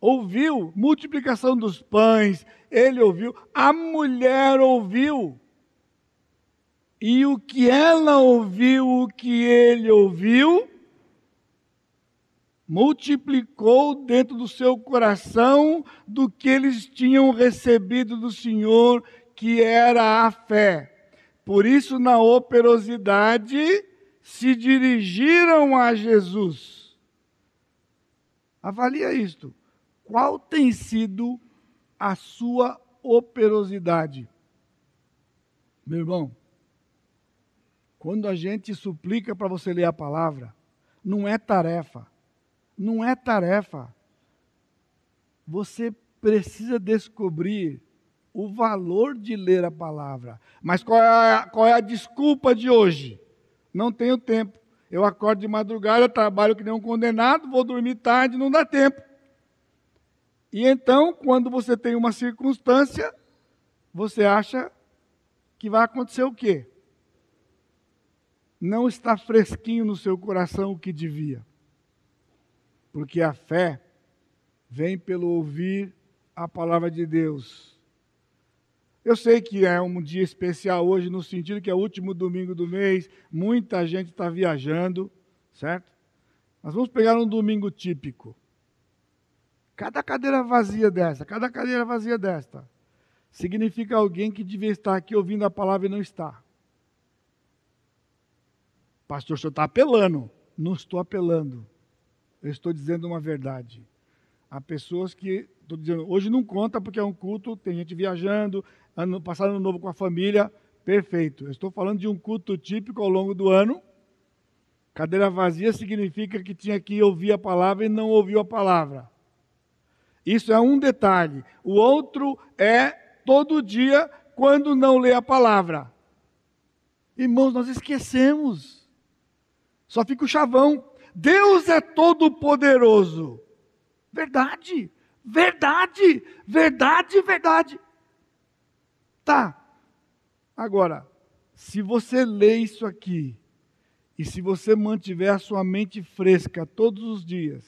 ouviu multiplicação dos pães, ele ouviu, a mulher ouviu. E o que ela ouviu, o que ele ouviu, multiplicou dentro do seu coração do que eles tinham recebido do Senhor, que era a fé. Por isso, na operosidade, se dirigiram a Jesus. Avalia isto. Qual tem sido a sua operosidade? Meu irmão, quando a gente suplica para você ler a palavra, não é tarefa. Não é tarefa. Você precisa descobrir o valor de ler a palavra. Mas qual é a, qual é a desculpa de hoje? Não tenho tempo. Eu acordo de madrugada, trabalho que nem um condenado, vou dormir tarde, não dá tempo. E então, quando você tem uma circunstância, você acha que vai acontecer o quê? Não está fresquinho no seu coração o que devia. Porque a fé vem pelo ouvir a palavra de Deus. Eu sei que é um dia especial hoje, no sentido que é o último domingo do mês, muita gente está viajando, certo? Nós vamos pegar um domingo típico. Cada cadeira vazia dessa, cada cadeira vazia desta, significa alguém que devia estar aqui ouvindo a palavra e não está. Pastor, o senhor está apelando. Não estou apelando. Eu estou dizendo uma verdade. Há pessoas que, estou dizendo, hoje não conta porque é um culto, tem gente viajando, ano, passado ano novo com a família, perfeito. Eu estou falando de um culto típico ao longo do ano. Cadeira vazia significa que tinha que ouvir a palavra e não ouviu a palavra. Isso é um detalhe. O outro é todo dia quando não lê a palavra. Irmãos, nós esquecemos. Só fica o chavão. Deus é todo poderoso. Verdade. Verdade. Verdade, verdade. Tá. Agora, se você lê isso aqui e se você mantiver a sua mente fresca todos os dias,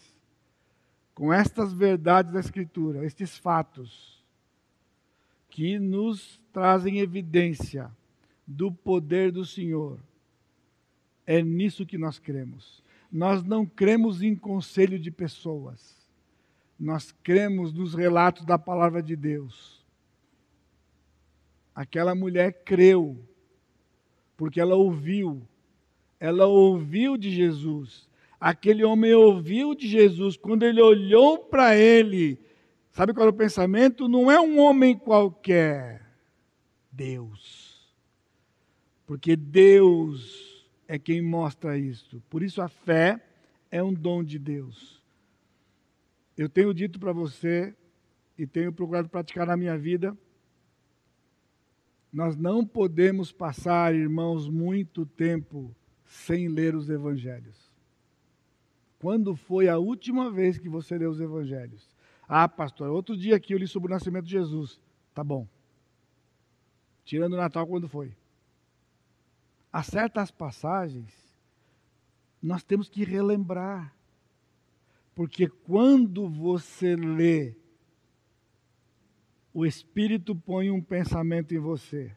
com estas verdades da Escritura, estes fatos, que nos trazem evidência do poder do Senhor, é nisso que nós cremos. Nós não cremos em conselho de pessoas, nós cremos nos relatos da palavra de Deus. Aquela mulher creu, porque ela ouviu, ela ouviu de Jesus. Aquele homem ouviu de Jesus, quando ele olhou para ele, sabe qual é o pensamento? Não é um homem qualquer, Deus. Porque Deus é quem mostra isso. Por isso a fé é um dom de Deus. Eu tenho dito para você e tenho procurado praticar na minha vida nós não podemos passar, irmãos, muito tempo sem ler os evangelhos. Quando foi a última vez que você leu os evangelhos? Ah, pastor, outro dia aqui eu li sobre o nascimento de Jesus. Tá bom. Tirando o Natal, quando foi? Há certas passagens, nós temos que relembrar. Porque quando você lê o Espírito põe um pensamento em você.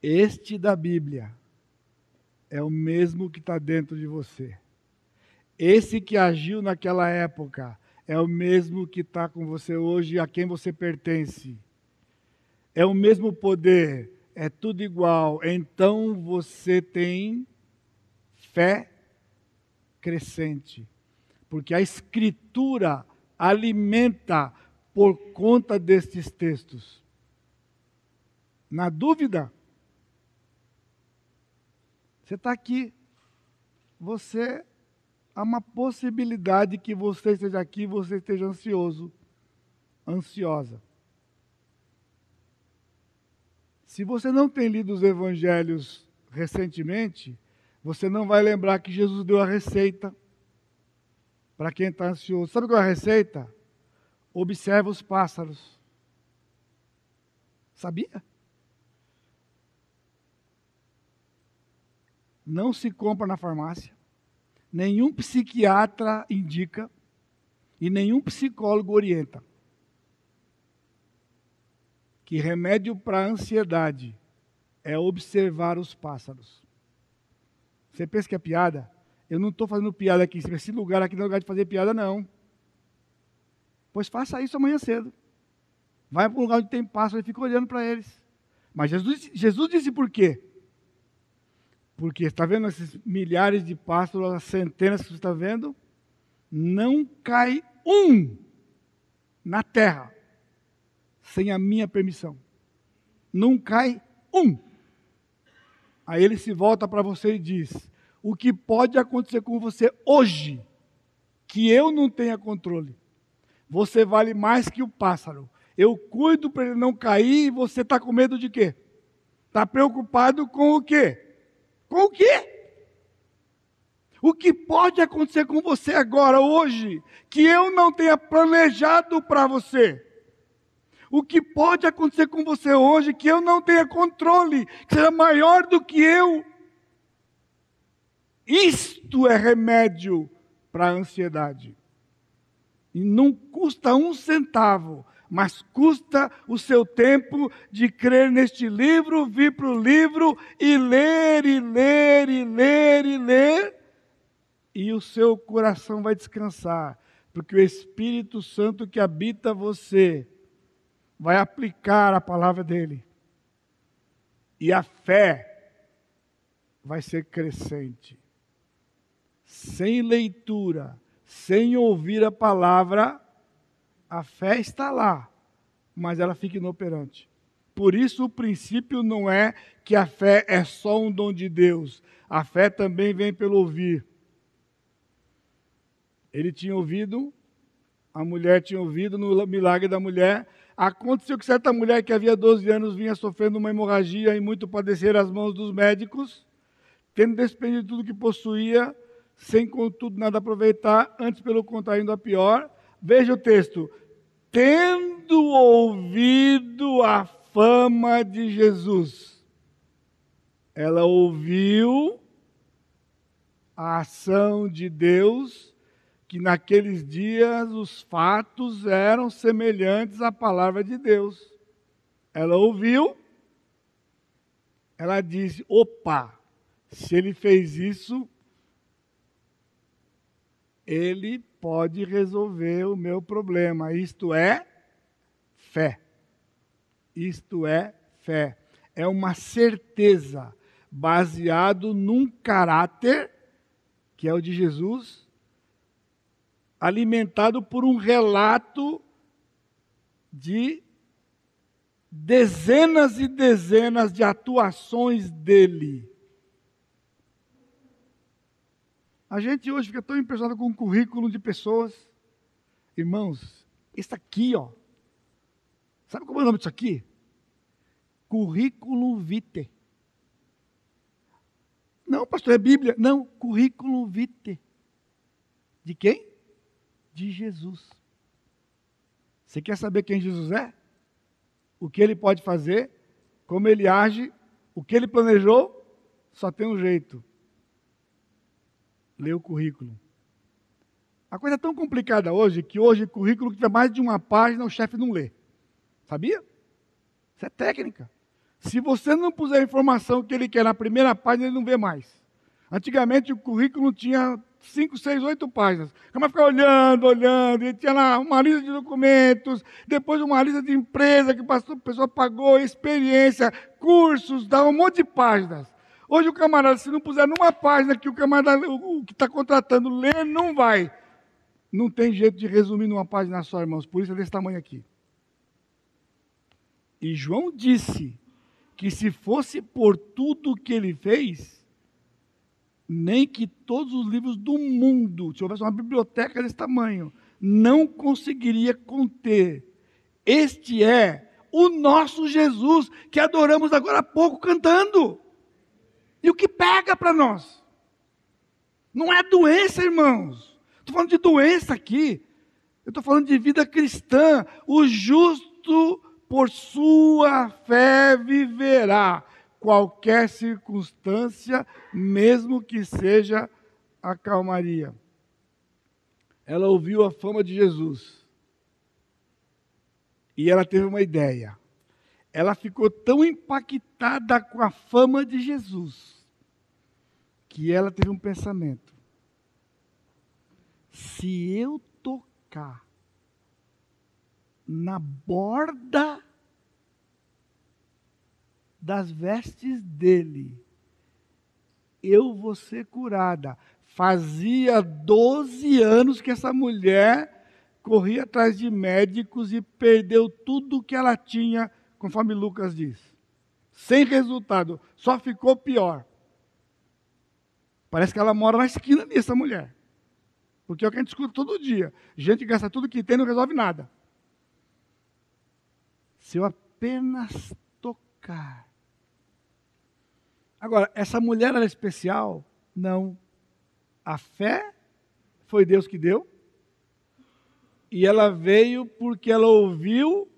Este da Bíblia é o mesmo que está dentro de você. Esse que agiu naquela época é o mesmo que está com você hoje, a quem você pertence. É o mesmo poder, é tudo igual. Então você tem fé crescente, porque a Escritura alimenta por conta destes textos. Na dúvida, você está aqui, você há uma possibilidade que você esteja aqui, você esteja ansioso, ansiosa. Se você não tem lido os evangelhos recentemente, você não vai lembrar que Jesus deu a receita para quem está ansioso. Sabe qual é a receita? Observa os pássaros. Sabia? Não se compra na farmácia. Nenhum psiquiatra indica e nenhum psicólogo orienta. Que remédio para ansiedade é observar os pássaros. Você pensa que é piada? Eu não estou fazendo piada aqui. Esse lugar aqui não é lugar de fazer piada, não. Pois faça isso amanhã cedo. Vai para um lugar onde tem pássaro e fica olhando para eles. Mas Jesus, Jesus disse por quê? Porque está vendo esses milhares de pássaros, as centenas que você está vendo? Não cai um na terra sem a minha permissão. Não cai um. Aí ele se volta para você e diz: O que pode acontecer com você hoje, que eu não tenha controle, você vale mais que o pássaro. Eu cuido para ele não cair e você está com medo de quê? Está preocupado com o quê? Com o quê? O que pode acontecer com você agora, hoje, que eu não tenha planejado para você? O que pode acontecer com você hoje que eu não tenha controle, que seja maior do que eu? Isto é remédio para a ansiedade. E não custa um centavo, mas custa o seu tempo de crer neste livro, vir para o livro e ler, e ler, e ler, e ler, e o seu coração vai descansar, porque o Espírito Santo que habita você vai aplicar a palavra dele. E a fé vai ser crescente. Sem leitura, sem ouvir a palavra, a fé está lá, mas ela fica inoperante. Por isso, o princípio não é que a fé é só um dom de Deus. A fé também vem pelo ouvir. Ele tinha ouvido, a mulher tinha ouvido no milagre da mulher. Aconteceu que certa mulher que havia 12 anos vinha sofrendo uma hemorragia e muito padecer as mãos dos médicos, tendo despendido tudo que possuía, sem contudo nada aproveitar, antes pelo contrário indo a pior. Veja o texto. Tendo ouvido a fama de Jesus, ela ouviu a ação de Deus que naqueles dias os fatos eram semelhantes à palavra de Deus. Ela ouviu, ela disse: opa, se ele fez isso, ele pode resolver o meu problema. Isto é fé. Isto é fé. É uma certeza baseado num caráter que é o de Jesus alimentado por um relato de dezenas e dezenas de atuações dele. A gente hoje fica tão impressionado com o currículo de pessoas. Irmãos, isso aqui, ó. Sabe como é o nome disso aqui? Currículo vitae. Não, pastor, é Bíblia. Não, currículo vitae. De quem? de Jesus. Você quer saber quem Jesus é? O que ele pode fazer? Como ele age? O que ele planejou? Só tem um jeito. Lê o currículo. A coisa é tão complicada hoje que hoje currículo que tiver mais de uma página o chefe não lê. Sabia? Isso é técnica. Se você não puser a informação que ele quer na primeira página, ele não vê mais. Antigamente o currículo tinha cinco, seis, oito páginas. Como ficar olhando, olhando, e tinha lá uma lista de documentos, depois uma lista de empresa que a pessoa pagou, experiência, cursos, dava um monte de páginas. Hoje o camarada, se não puser numa página que o camarada o, que está contratando lê, não vai. Não tem jeito de resumir numa página só, irmãos. Por isso é desse tamanho aqui. E João disse que se fosse por tudo que ele fez, nem que todos os livros do mundo, se houvesse uma biblioteca desse tamanho, não conseguiria conter. Este é o nosso Jesus, que adoramos agora há pouco cantando. E o que pega para nós? Não é doença, irmãos. Estou falando de doença aqui. Eu estou falando de vida cristã. O justo por sua fé viverá qualquer circunstância, mesmo que seja a calmaria. Ela ouviu a fama de Jesus. E ela teve uma ideia. Ela ficou tão impactada com a fama de Jesus que ela teve um pensamento: se eu tocar na borda das vestes dele, eu vou ser curada. Fazia 12 anos que essa mulher corria atrás de médicos e perdeu tudo que ela tinha, conforme Lucas diz. Sem resultado, só ficou pior. Parece que ela mora na esquina dessa mulher. Porque é o que a gente escuta todo dia. Gente gasta tudo que tem e não resolve nada. Se eu apenas tocar. Agora, essa mulher era especial? Não. A fé foi Deus que deu. E ela veio porque ela ouviu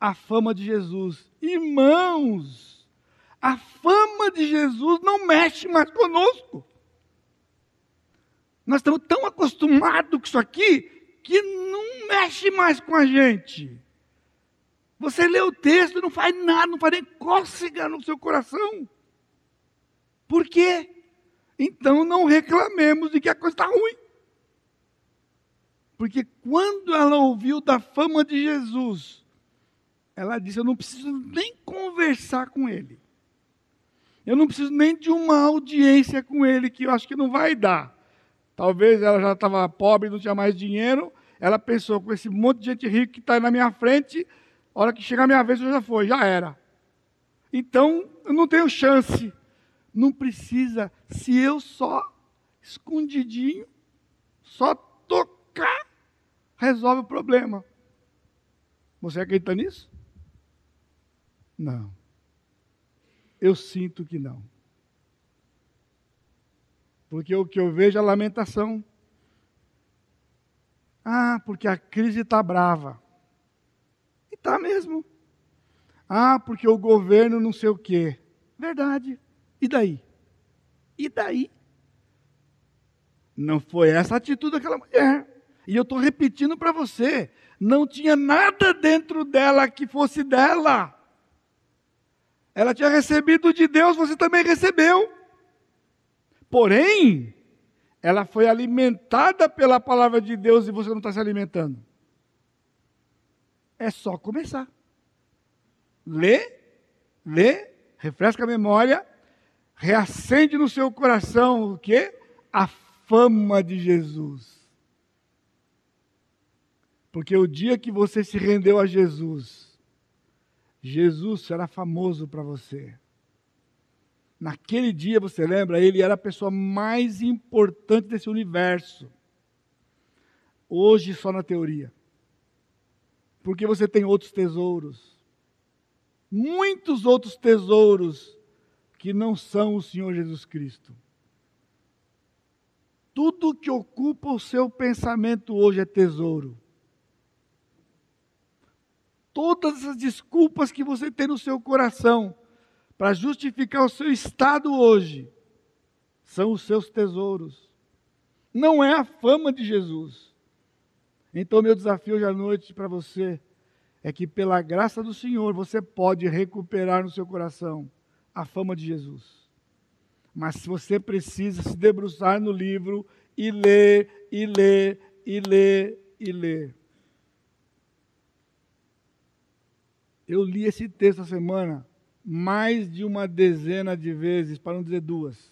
a fama de Jesus. Irmãos, a fama de Jesus não mexe mais conosco. Nós estamos tão acostumados com isso aqui que não mexe mais com a gente. Você lê o texto e não faz nada, não faz nem cócega no seu coração. Por quê? Então não reclamemos de que a coisa está ruim. Porque quando ela ouviu da fama de Jesus, ela disse: Eu não preciso nem conversar com ele. Eu não preciso nem de uma audiência com ele, que eu acho que não vai dar. Talvez ela já estava pobre, não tinha mais dinheiro. Ela pensou: com esse monte de gente rica que está na minha frente, a hora que chegar a minha vez, eu já foi, já era. Então, eu não tenho chance. Não precisa, se eu só escondidinho, só tocar, resolve o problema. Você acredita nisso? Não. Eu sinto que não. Porque o que eu vejo é lamentação. Ah, porque a crise está brava. E está mesmo. Ah, porque o governo não sei o quê. Verdade. E daí? E daí? Não foi essa a atitude daquela mulher. E eu estou repetindo para você: não tinha nada dentro dela que fosse dela. Ela tinha recebido de Deus, você também recebeu. Porém, ela foi alimentada pela palavra de Deus e você não está se alimentando. É só começar. Lê, lê, refresca a memória reacende no seu coração o quê? A fama de Jesus. Porque o dia que você se rendeu a Jesus, Jesus será famoso para você. Naquele dia, você lembra, ele era a pessoa mais importante desse universo. Hoje, só na teoria. Porque você tem outros tesouros. Muitos outros tesouros que não são o Senhor Jesus Cristo. Tudo que ocupa o seu pensamento hoje é tesouro. Todas as desculpas que você tem no seu coração para justificar o seu estado hoje são os seus tesouros. Não é a fama de Jesus. Então, meu desafio hoje à noite para você é que, pela graça do Senhor, você pode recuperar no seu coração a fama de Jesus. Mas você precisa se debruçar no livro e ler, e ler, e ler, e ler. Eu li esse texto essa semana mais de uma dezena de vezes, para não dizer duas.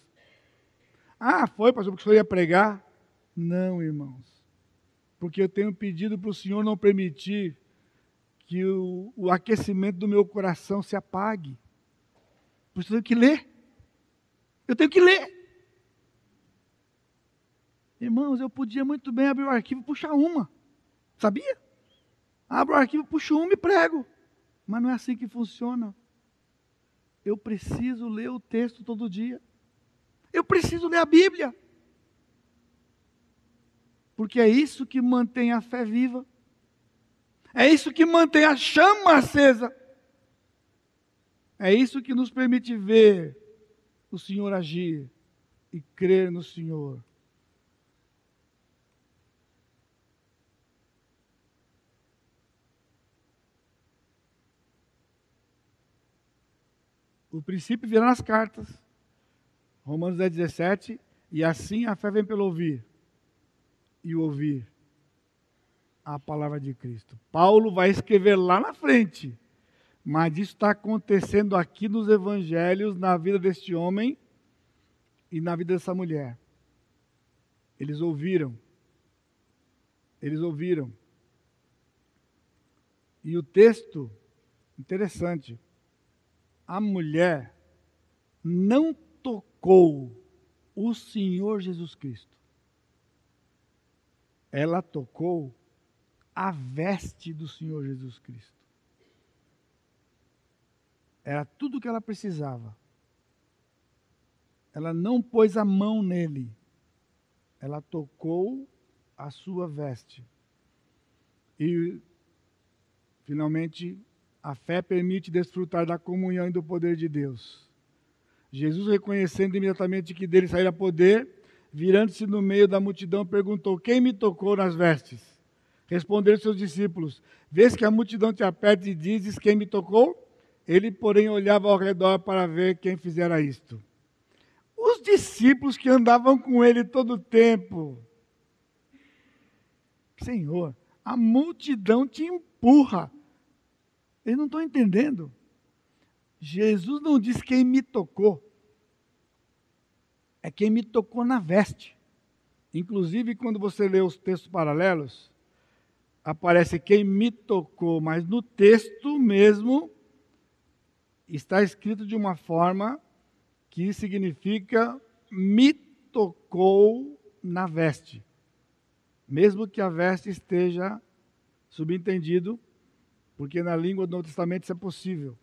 Ah, foi, pastor, porque o senhor ia pregar? Não, irmãos. Porque eu tenho pedido para o Senhor não permitir que o, o aquecimento do meu coração se apague. Por isso eu tenho que ler. Eu tenho que ler. Irmãos, eu podia muito bem abrir o arquivo e puxar uma. Sabia? Abro o arquivo, puxo uma e prego. Mas não é assim que funciona. Eu preciso ler o texto todo dia. Eu preciso ler a Bíblia. Porque é isso que mantém a fé viva. É isso que mantém a chama acesa. É isso que nos permite ver o Senhor agir e crer no Senhor. O princípio virá nas cartas. Romanos 10, 17. E assim a fé vem pelo ouvir. E o ouvir a palavra de Cristo. Paulo vai escrever lá na frente mas isso está acontecendo aqui nos evangelhos, na vida deste homem e na vida dessa mulher. Eles ouviram. Eles ouviram. E o texto, interessante, a mulher não tocou o Senhor Jesus Cristo. Ela tocou a veste do Senhor Jesus Cristo. Era tudo o que ela precisava. Ela não pôs a mão nele. Ela tocou a sua veste. E, finalmente, a fé permite desfrutar da comunhão e do poder de Deus. Jesus, reconhecendo imediatamente que dele saíra poder, virando-se no meio da multidão, perguntou: Quem me tocou nas vestes? Responderam seus discípulos: Vês que a multidão te aperta e dizes: Quem me tocou? Ele, porém, olhava ao redor para ver quem fizera isto. Os discípulos que andavam com ele todo o tempo. Senhor, a multidão te empurra. Eles não estão entendendo. Jesus não diz quem me tocou é quem me tocou na veste. Inclusive, quando você lê os textos paralelos, aparece quem me tocou, mas no texto mesmo está escrito de uma forma que significa me tocou na veste. Mesmo que a veste esteja subentendido, porque na língua do Novo Testamento isso é possível.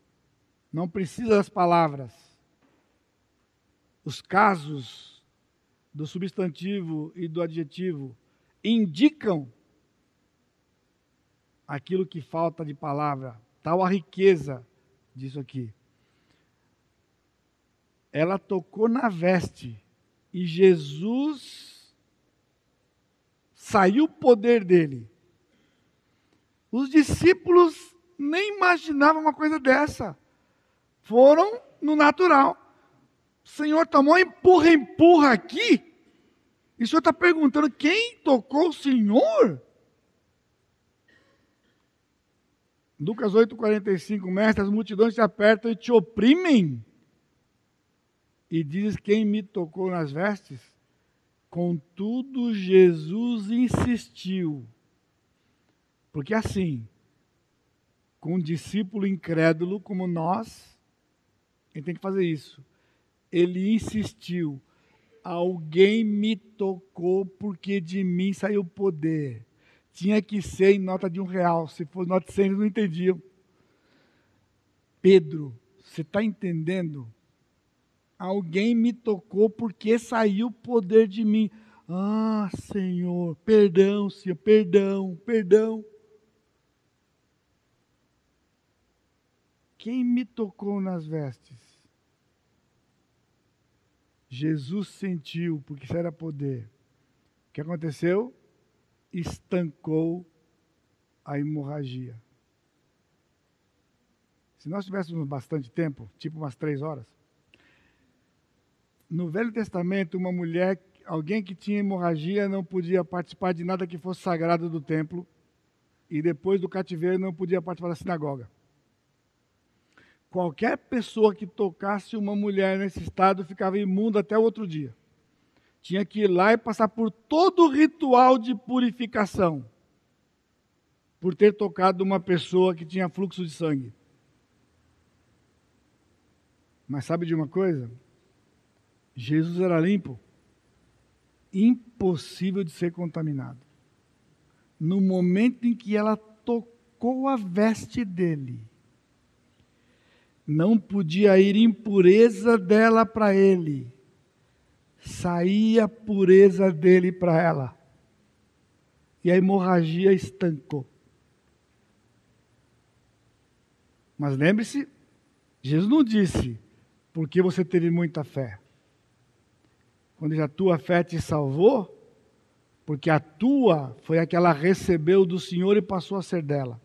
Não precisa das palavras os casos do substantivo e do adjetivo indicam aquilo que falta de palavra, tal a riqueza disso aqui. Ela tocou na veste e Jesus saiu o poder dele. Os discípulos nem imaginavam uma coisa dessa. Foram no natural. Senhor tomou empurra, empurra aqui. E o Senhor está perguntando: quem tocou o Senhor? Lucas 8,45, mestre, as multidões te apertam e te oprimem. E diz quem me tocou nas vestes. Contudo, Jesus insistiu. Porque assim, com um discípulo incrédulo como nós, ele tem que fazer isso ele insistiu: alguém me tocou porque de mim saiu poder. Tinha que ser em nota de um real. Se for nota de cem, eles não entendiam. Pedro, você está entendendo? Alguém me tocou porque saiu poder de mim. Ah, Senhor, perdão, Senhor, perdão, perdão. Quem me tocou nas vestes? Jesus sentiu, porque isso era poder. O que aconteceu? Estancou a hemorragia. Se nós tivéssemos bastante tempo, tipo umas três horas, no Velho Testamento, uma mulher, alguém que tinha hemorragia, não podia participar de nada que fosse sagrado do templo, e depois do cativeiro não podia participar da sinagoga. Qualquer pessoa que tocasse uma mulher nesse estado ficava imunda até o outro dia. Tinha que ir lá e passar por todo o ritual de purificação, por ter tocado uma pessoa que tinha fluxo de sangue. Mas sabe de uma coisa? Jesus era limpo, impossível de ser contaminado. No momento em que ela tocou a veste dele, não podia ir impureza dela para ele, saía pureza dele para ela. E a hemorragia estancou. Mas lembre-se, Jesus não disse, porque você teve muita fé. Quando a tua fé te salvou, porque a tua foi a que ela recebeu do Senhor e passou a ser dela.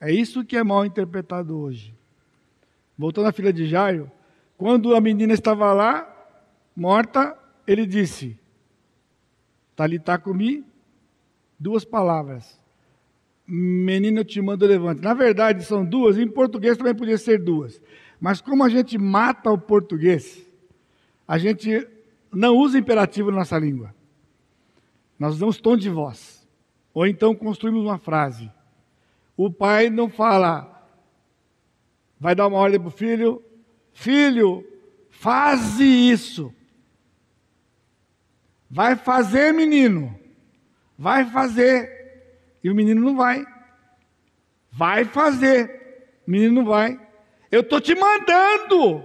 É isso que é mal interpretado hoje. Voltando à filha de Jairo, quando a menina estava lá, morta, ele disse: Talitacumi, duas palavras. Menino, eu te mando levante. Na verdade, são duas, em português também podia ser duas. Mas como a gente mata o português, a gente não usa imperativo na nossa língua. Nós usamos tom de voz. Ou então construímos uma frase. O pai não fala, vai dar uma ordem para o filho: Filho, faze isso. Vai fazer, menino. Vai fazer. E o menino não vai. Vai fazer. O menino não vai. Eu estou te mandando.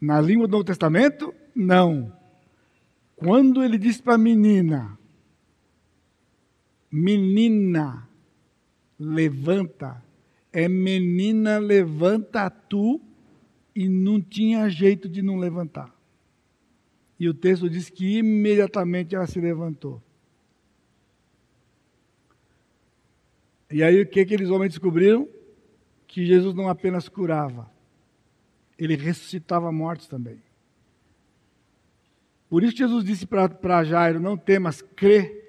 Na língua do Novo Testamento, não. Quando ele disse para a menina, menina, levanta, é menina, levanta tu, e não tinha jeito de não levantar. E o texto diz que imediatamente ela se levantou. E aí o que aqueles homens descobriram? Que Jesus não apenas curava, ele ressuscitava mortos também. Por isso Jesus disse para Jairo: Não temas, crê.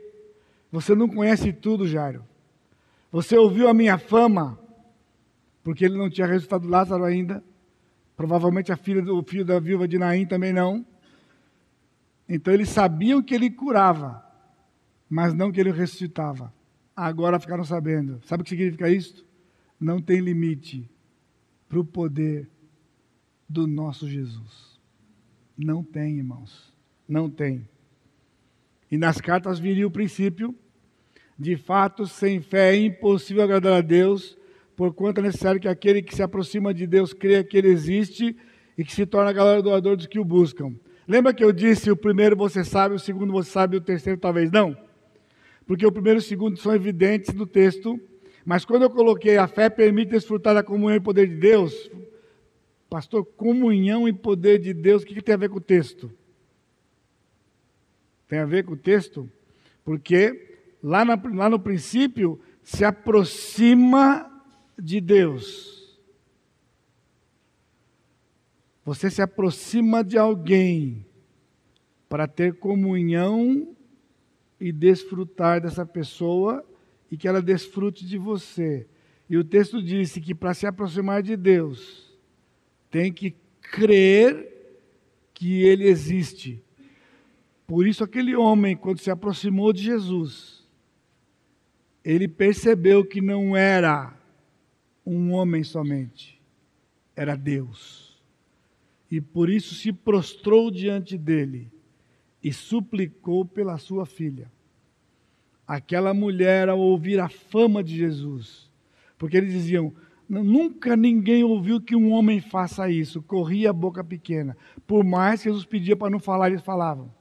Você não conhece tudo, Jairo. Você ouviu a minha fama, porque ele não tinha ressuscitado Lázaro ainda. Provavelmente a filha do filho da viúva de Naim também não. Então eles sabiam que ele curava, mas não que ele ressuscitava. Agora ficaram sabendo. Sabe o que significa isso? Não tem limite para o poder do nosso Jesus. Não tem, irmãos. Não tem. E nas cartas viria o princípio: de fato, sem fé é impossível agradar a Deus, porquanto é necessário que aquele que se aproxima de Deus creia que Ele existe e que se torna galardoador dos que o buscam. Lembra que eu disse: o primeiro você sabe, o segundo você sabe, o terceiro talvez não? porque o primeiro e o segundo são evidentes no texto, mas quando eu coloquei a fé permite desfrutar da comunhão e poder de Deus, pastor, comunhão e poder de Deus, o que, que tem a ver com o texto? Tem a ver com o texto? Porque lá, na, lá no princípio se aproxima de Deus. Você se aproxima de alguém para ter comunhão e desfrutar dessa pessoa e que ela desfrute de você. E o texto disse que para se aproximar de Deus, tem que crer que Ele existe. Por isso, aquele homem, quando se aproximou de Jesus, ele percebeu que não era um homem somente, era Deus. E por isso se prostrou diante dele e suplicou pela sua filha. Aquela mulher, ao ouvir a fama de Jesus, porque eles diziam: nunca ninguém ouviu que um homem faça isso, corria a boca pequena. Por mais que Jesus pedia para não falar, eles falavam.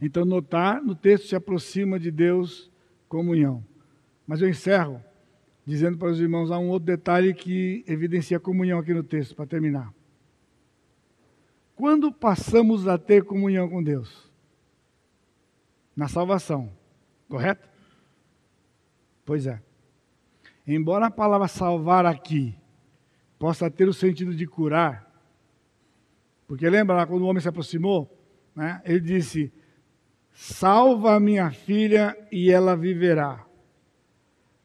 Então, notar no texto se aproxima de Deus comunhão. Mas eu encerro dizendo para os irmãos há um outro detalhe que evidencia a comunhão aqui no texto, para terminar. Quando passamos a ter comunhão com Deus? Na salvação, correto? Pois é. Embora a palavra salvar aqui possa ter o sentido de curar, porque lembra lá quando o homem se aproximou, né, ele disse: Salva a minha filha e ela viverá.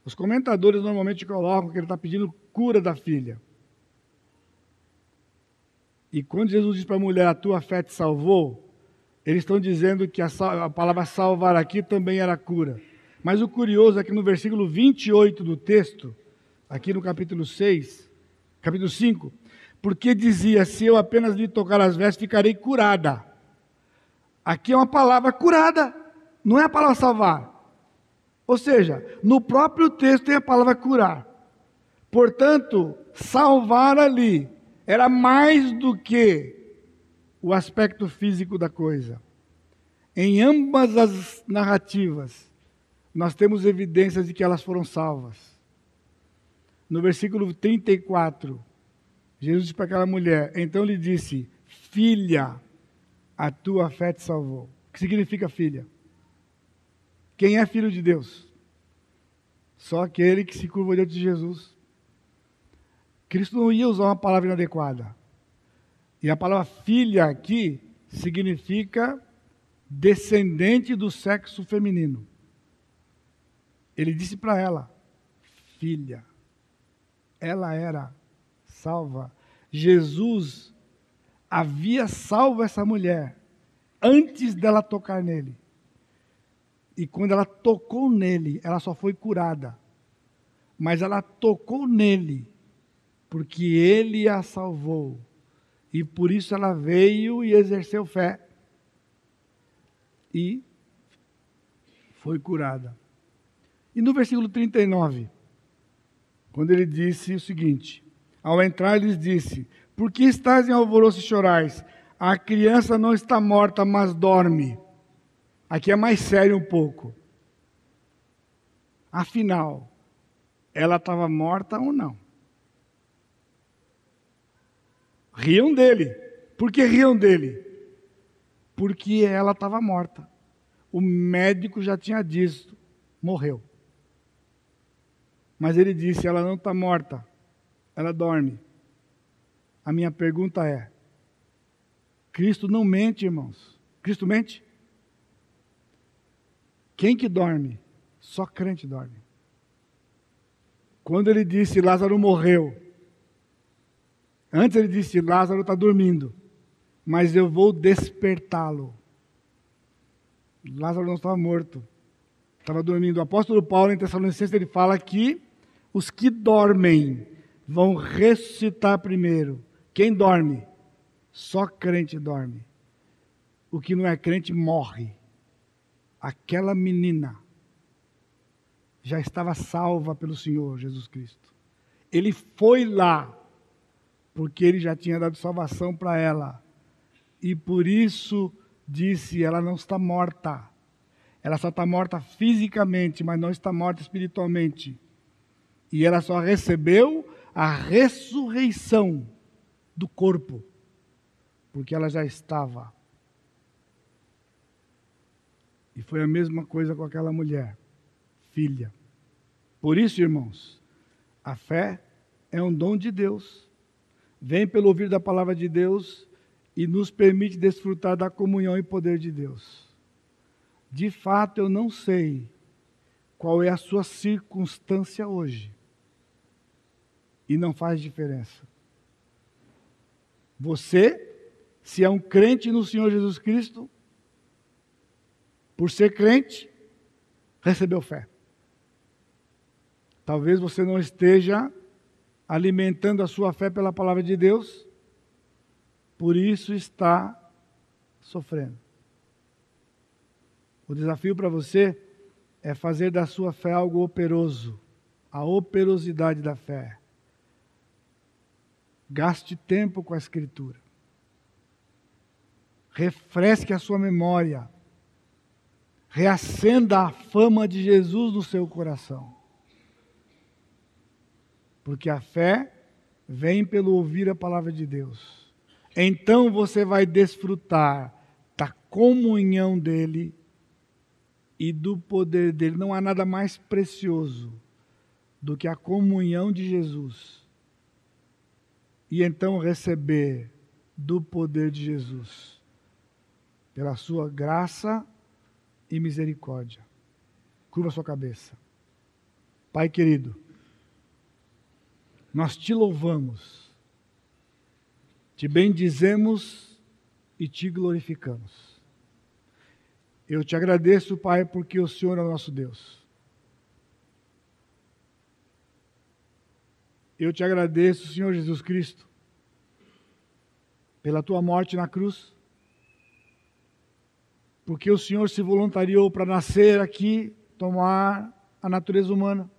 Os comentadores normalmente colocam que ele está pedindo cura da filha. E quando Jesus diz para a mulher, a tua fé te salvou, eles estão dizendo que a, a, palavra salvar aqui também era cura. Mas o curioso é que no versículo 28 do texto, aqui no capítulo 6, capítulo 5, porque dizia: Se eu apenas lhe tocar as vestes, ficarei curada. Aqui é uma palavra curada, não é a palavra salvar. Ou seja, no próprio texto tem a palavra curar. Portanto, salvar ali era mais do que o aspecto físico da coisa. Em ambas as narrativas, nós temos evidências de que elas foram salvas. No versículo 34, Jesus disse para aquela mulher: Então lhe disse, Filha, a tua fé te salvou. O que significa filha? Quem é filho de Deus? Só aquele que se curva diante de Jesus. Cristo não ia usar uma palavra inadequada. E a palavra filha aqui significa descendente do sexo feminino. Ele disse para ela, filha. Ela era salva. Jesus havia salvo essa mulher antes dela tocar nele. E quando ela tocou nele, ela só foi curada. Mas ela tocou nele porque ele a salvou. E por isso ela veio e exerceu fé. E foi curada. E no versículo 39, quando ele disse o seguinte: Ao entrar, lhes disse: Por que estás em alvoroço e chorais? A criança não está morta, mas dorme. Aqui é mais sério um pouco. Afinal, ela estava morta ou não? Riam dele. Por que riam dele? Porque ela estava morta. O médico já tinha dito, morreu. Mas ele disse: ela não está morta, ela dorme. A minha pergunta é: Cristo não mente, irmãos. Cristo mente? Quem que dorme? Só crente dorme. Quando ele disse Lázaro morreu, antes ele disse Lázaro está dormindo, mas eu vou despertá-lo. Lázaro não estava morto, estava dormindo. O apóstolo Paulo em Tessalonicenses ele fala que os que dormem vão ressuscitar primeiro. Quem dorme? Só crente dorme. O que não é crente morre. Aquela menina já estava salva pelo Senhor Jesus Cristo. Ele foi lá porque ele já tinha dado salvação para ela. E por isso disse: ela não está morta. Ela só está morta fisicamente, mas não está morta espiritualmente. E ela só recebeu a ressurreição do corpo, porque ela já estava. E foi a mesma coisa com aquela mulher, filha. Por isso, irmãos, a fé é um dom de Deus. Vem pelo ouvir da palavra de Deus e nos permite desfrutar da comunhão e poder de Deus. De fato, eu não sei qual é a sua circunstância hoje. E não faz diferença. Você, se é um crente no Senhor Jesus Cristo, por ser crente, recebeu fé. Talvez você não esteja alimentando a sua fé pela palavra de Deus, por isso está sofrendo. O desafio para você é fazer da sua fé algo operoso, a operosidade da fé. Gaste tempo com a Escritura. Refresque a sua memória. Reacenda a fama de Jesus no seu coração. Porque a fé vem pelo ouvir a palavra de Deus então você vai desfrutar da comunhão dele e do poder dele. Não há nada mais precioso do que a comunhão de Jesus. E então receber do poder de Jesus, pela sua graça e misericórdia. Curva sua cabeça. Pai querido, nós te louvamos te bendizemos e te glorificamos. Eu te agradeço, Pai, porque o Senhor é o nosso Deus. Eu te agradeço, Senhor Jesus Cristo, pela tua morte na cruz, porque o Senhor se voluntariou para nascer aqui, tomar a natureza humana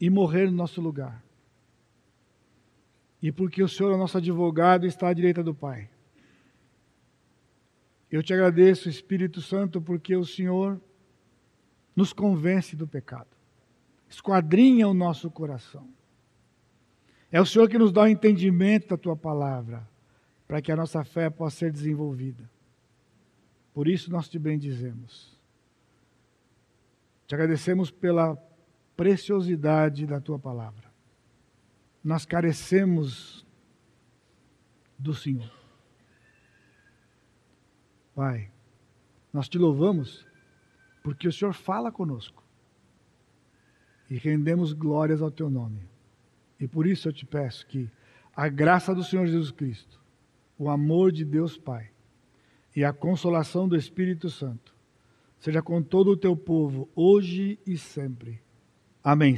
e morrer no nosso lugar e porque o Senhor é nosso advogado e está à direita do Pai. Eu te agradeço, Espírito Santo, porque o Senhor nos convence do pecado, esquadrinha o nosso coração. É o Senhor que nos dá o entendimento da tua palavra, para que a nossa fé possa ser desenvolvida. Por isso nós te bendizemos. Te agradecemos pela preciosidade da tua palavra nós carecemos do Senhor. Pai, nós te louvamos porque o Senhor fala conosco e rendemos glórias ao teu nome. E por isso eu te peço que a graça do Senhor Jesus Cristo, o amor de Deus Pai e a consolação do Espírito Santo seja com todo o teu povo, hoje e sempre. Amém.